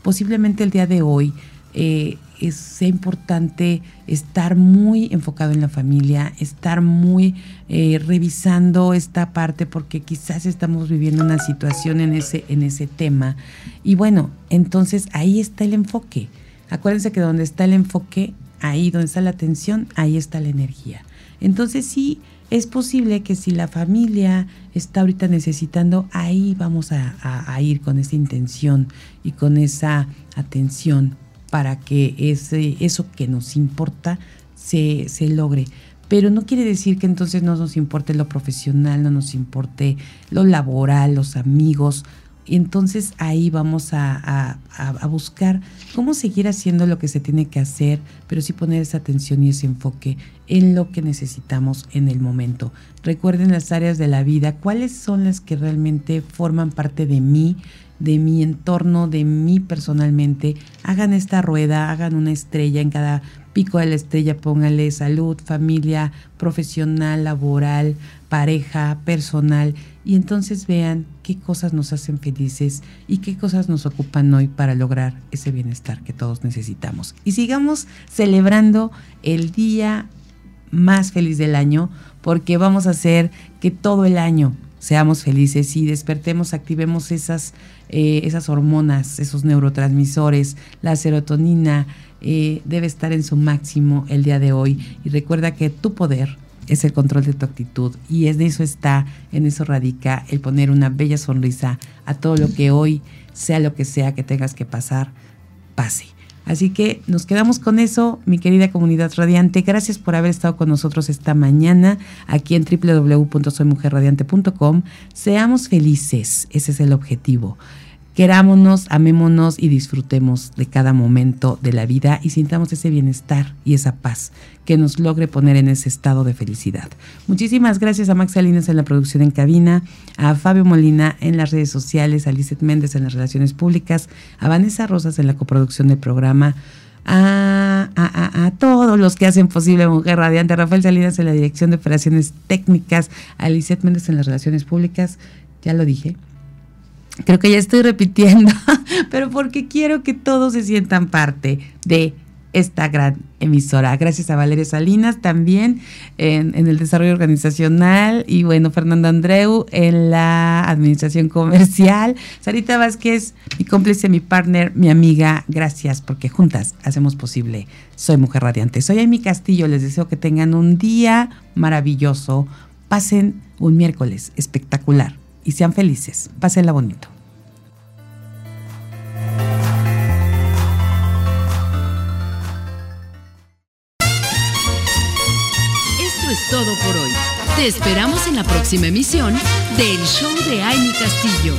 Posiblemente el día de hoy eh, es, sea importante estar muy enfocado en la familia, estar muy eh, revisando esta parte porque quizás estamos viviendo una situación en ese, en ese tema. Y bueno, entonces ahí está el enfoque. Acuérdense que donde está el enfoque ahí donde está la atención, ahí está la energía. Entonces sí, es posible que si la familia está ahorita necesitando, ahí vamos a, ir con esa intención y con esa atención para que ese, eso que nos importa se, se logre. Pero no quiere decir que entonces no nos importe lo profesional, no nos importe lo laboral, los amigos, y entonces ahí vamos a, buscar cómo seguir haciendo lo que se tiene que hacer, pero sí poner esa atención y ese enfoque en lo que necesitamos en el momento. Recuerden las áreas de la vida, cuáles son las que realmente forman parte de mí, de mi entorno, de mí personalmente. Hagan esta rueda, hagan una estrella en cada pico de la estrella, pónganle salud, familia, profesional, laboral, pareja, personal y entonces vean qué cosas nos hacen felices y qué cosas nos ocupan hoy para lograr ese bienestar que todos necesitamos. Y sigamos celebrando el día más feliz del año porque vamos a hacer que todo el año seamos felices y despertemos, activemos esas, eh, esas hormonas, esos neurotransmisores, la serotonina eh, debe estar en su máximo el día de hoy y recuerda que tu poder es el control de tu actitud y en eso está, en eso radica el poner una bella sonrisa a todo lo que hoy, sea lo que sea que tengas que pasar, pase. Así que nos quedamos con eso, mi querida comunidad radiante. Gracias por haber estado con nosotros esta mañana aquí en www.soymujerradiante.com. Seamos felices, ese es el objetivo. Querámonos, amémonos y disfrutemos de cada momento de la vida y sintamos ese bienestar y esa paz que nos logre poner en ese estado de felicidad. Muchísimas gracias a Max Salinas en la producción en cabina, a Fabio Molina en las redes sociales, a Lizeth Méndez en las relaciones públicas, a Vanessa Rosas en la coproducción del programa. A, a, a, todos los que hacen posible Mujer Radiante, a Rafael Salinas en la dirección de operaciones técnicas, a Lizeth Méndez en las relaciones públicas, ya lo dije, Creo que ya estoy repitiendo, pero porque quiero que todos se sientan parte de esta gran emisora. Gracias a Valeria Salinas también en, el desarrollo organizacional y bueno, Fernando Andreu en la administración comercial. Sarita Vázquez, mi cómplice, mi partner, mi amiga, gracias porque juntas hacemos posible Soy Mujer Radiante. Soy Amy Castillo, les deseo que tengan un día maravilloso, pasen un miércoles espectacular y sean felices. Pásenla bonito. Esto es todo por hoy. Te esperamos en la próxima emisión del Show de Amy Castillo.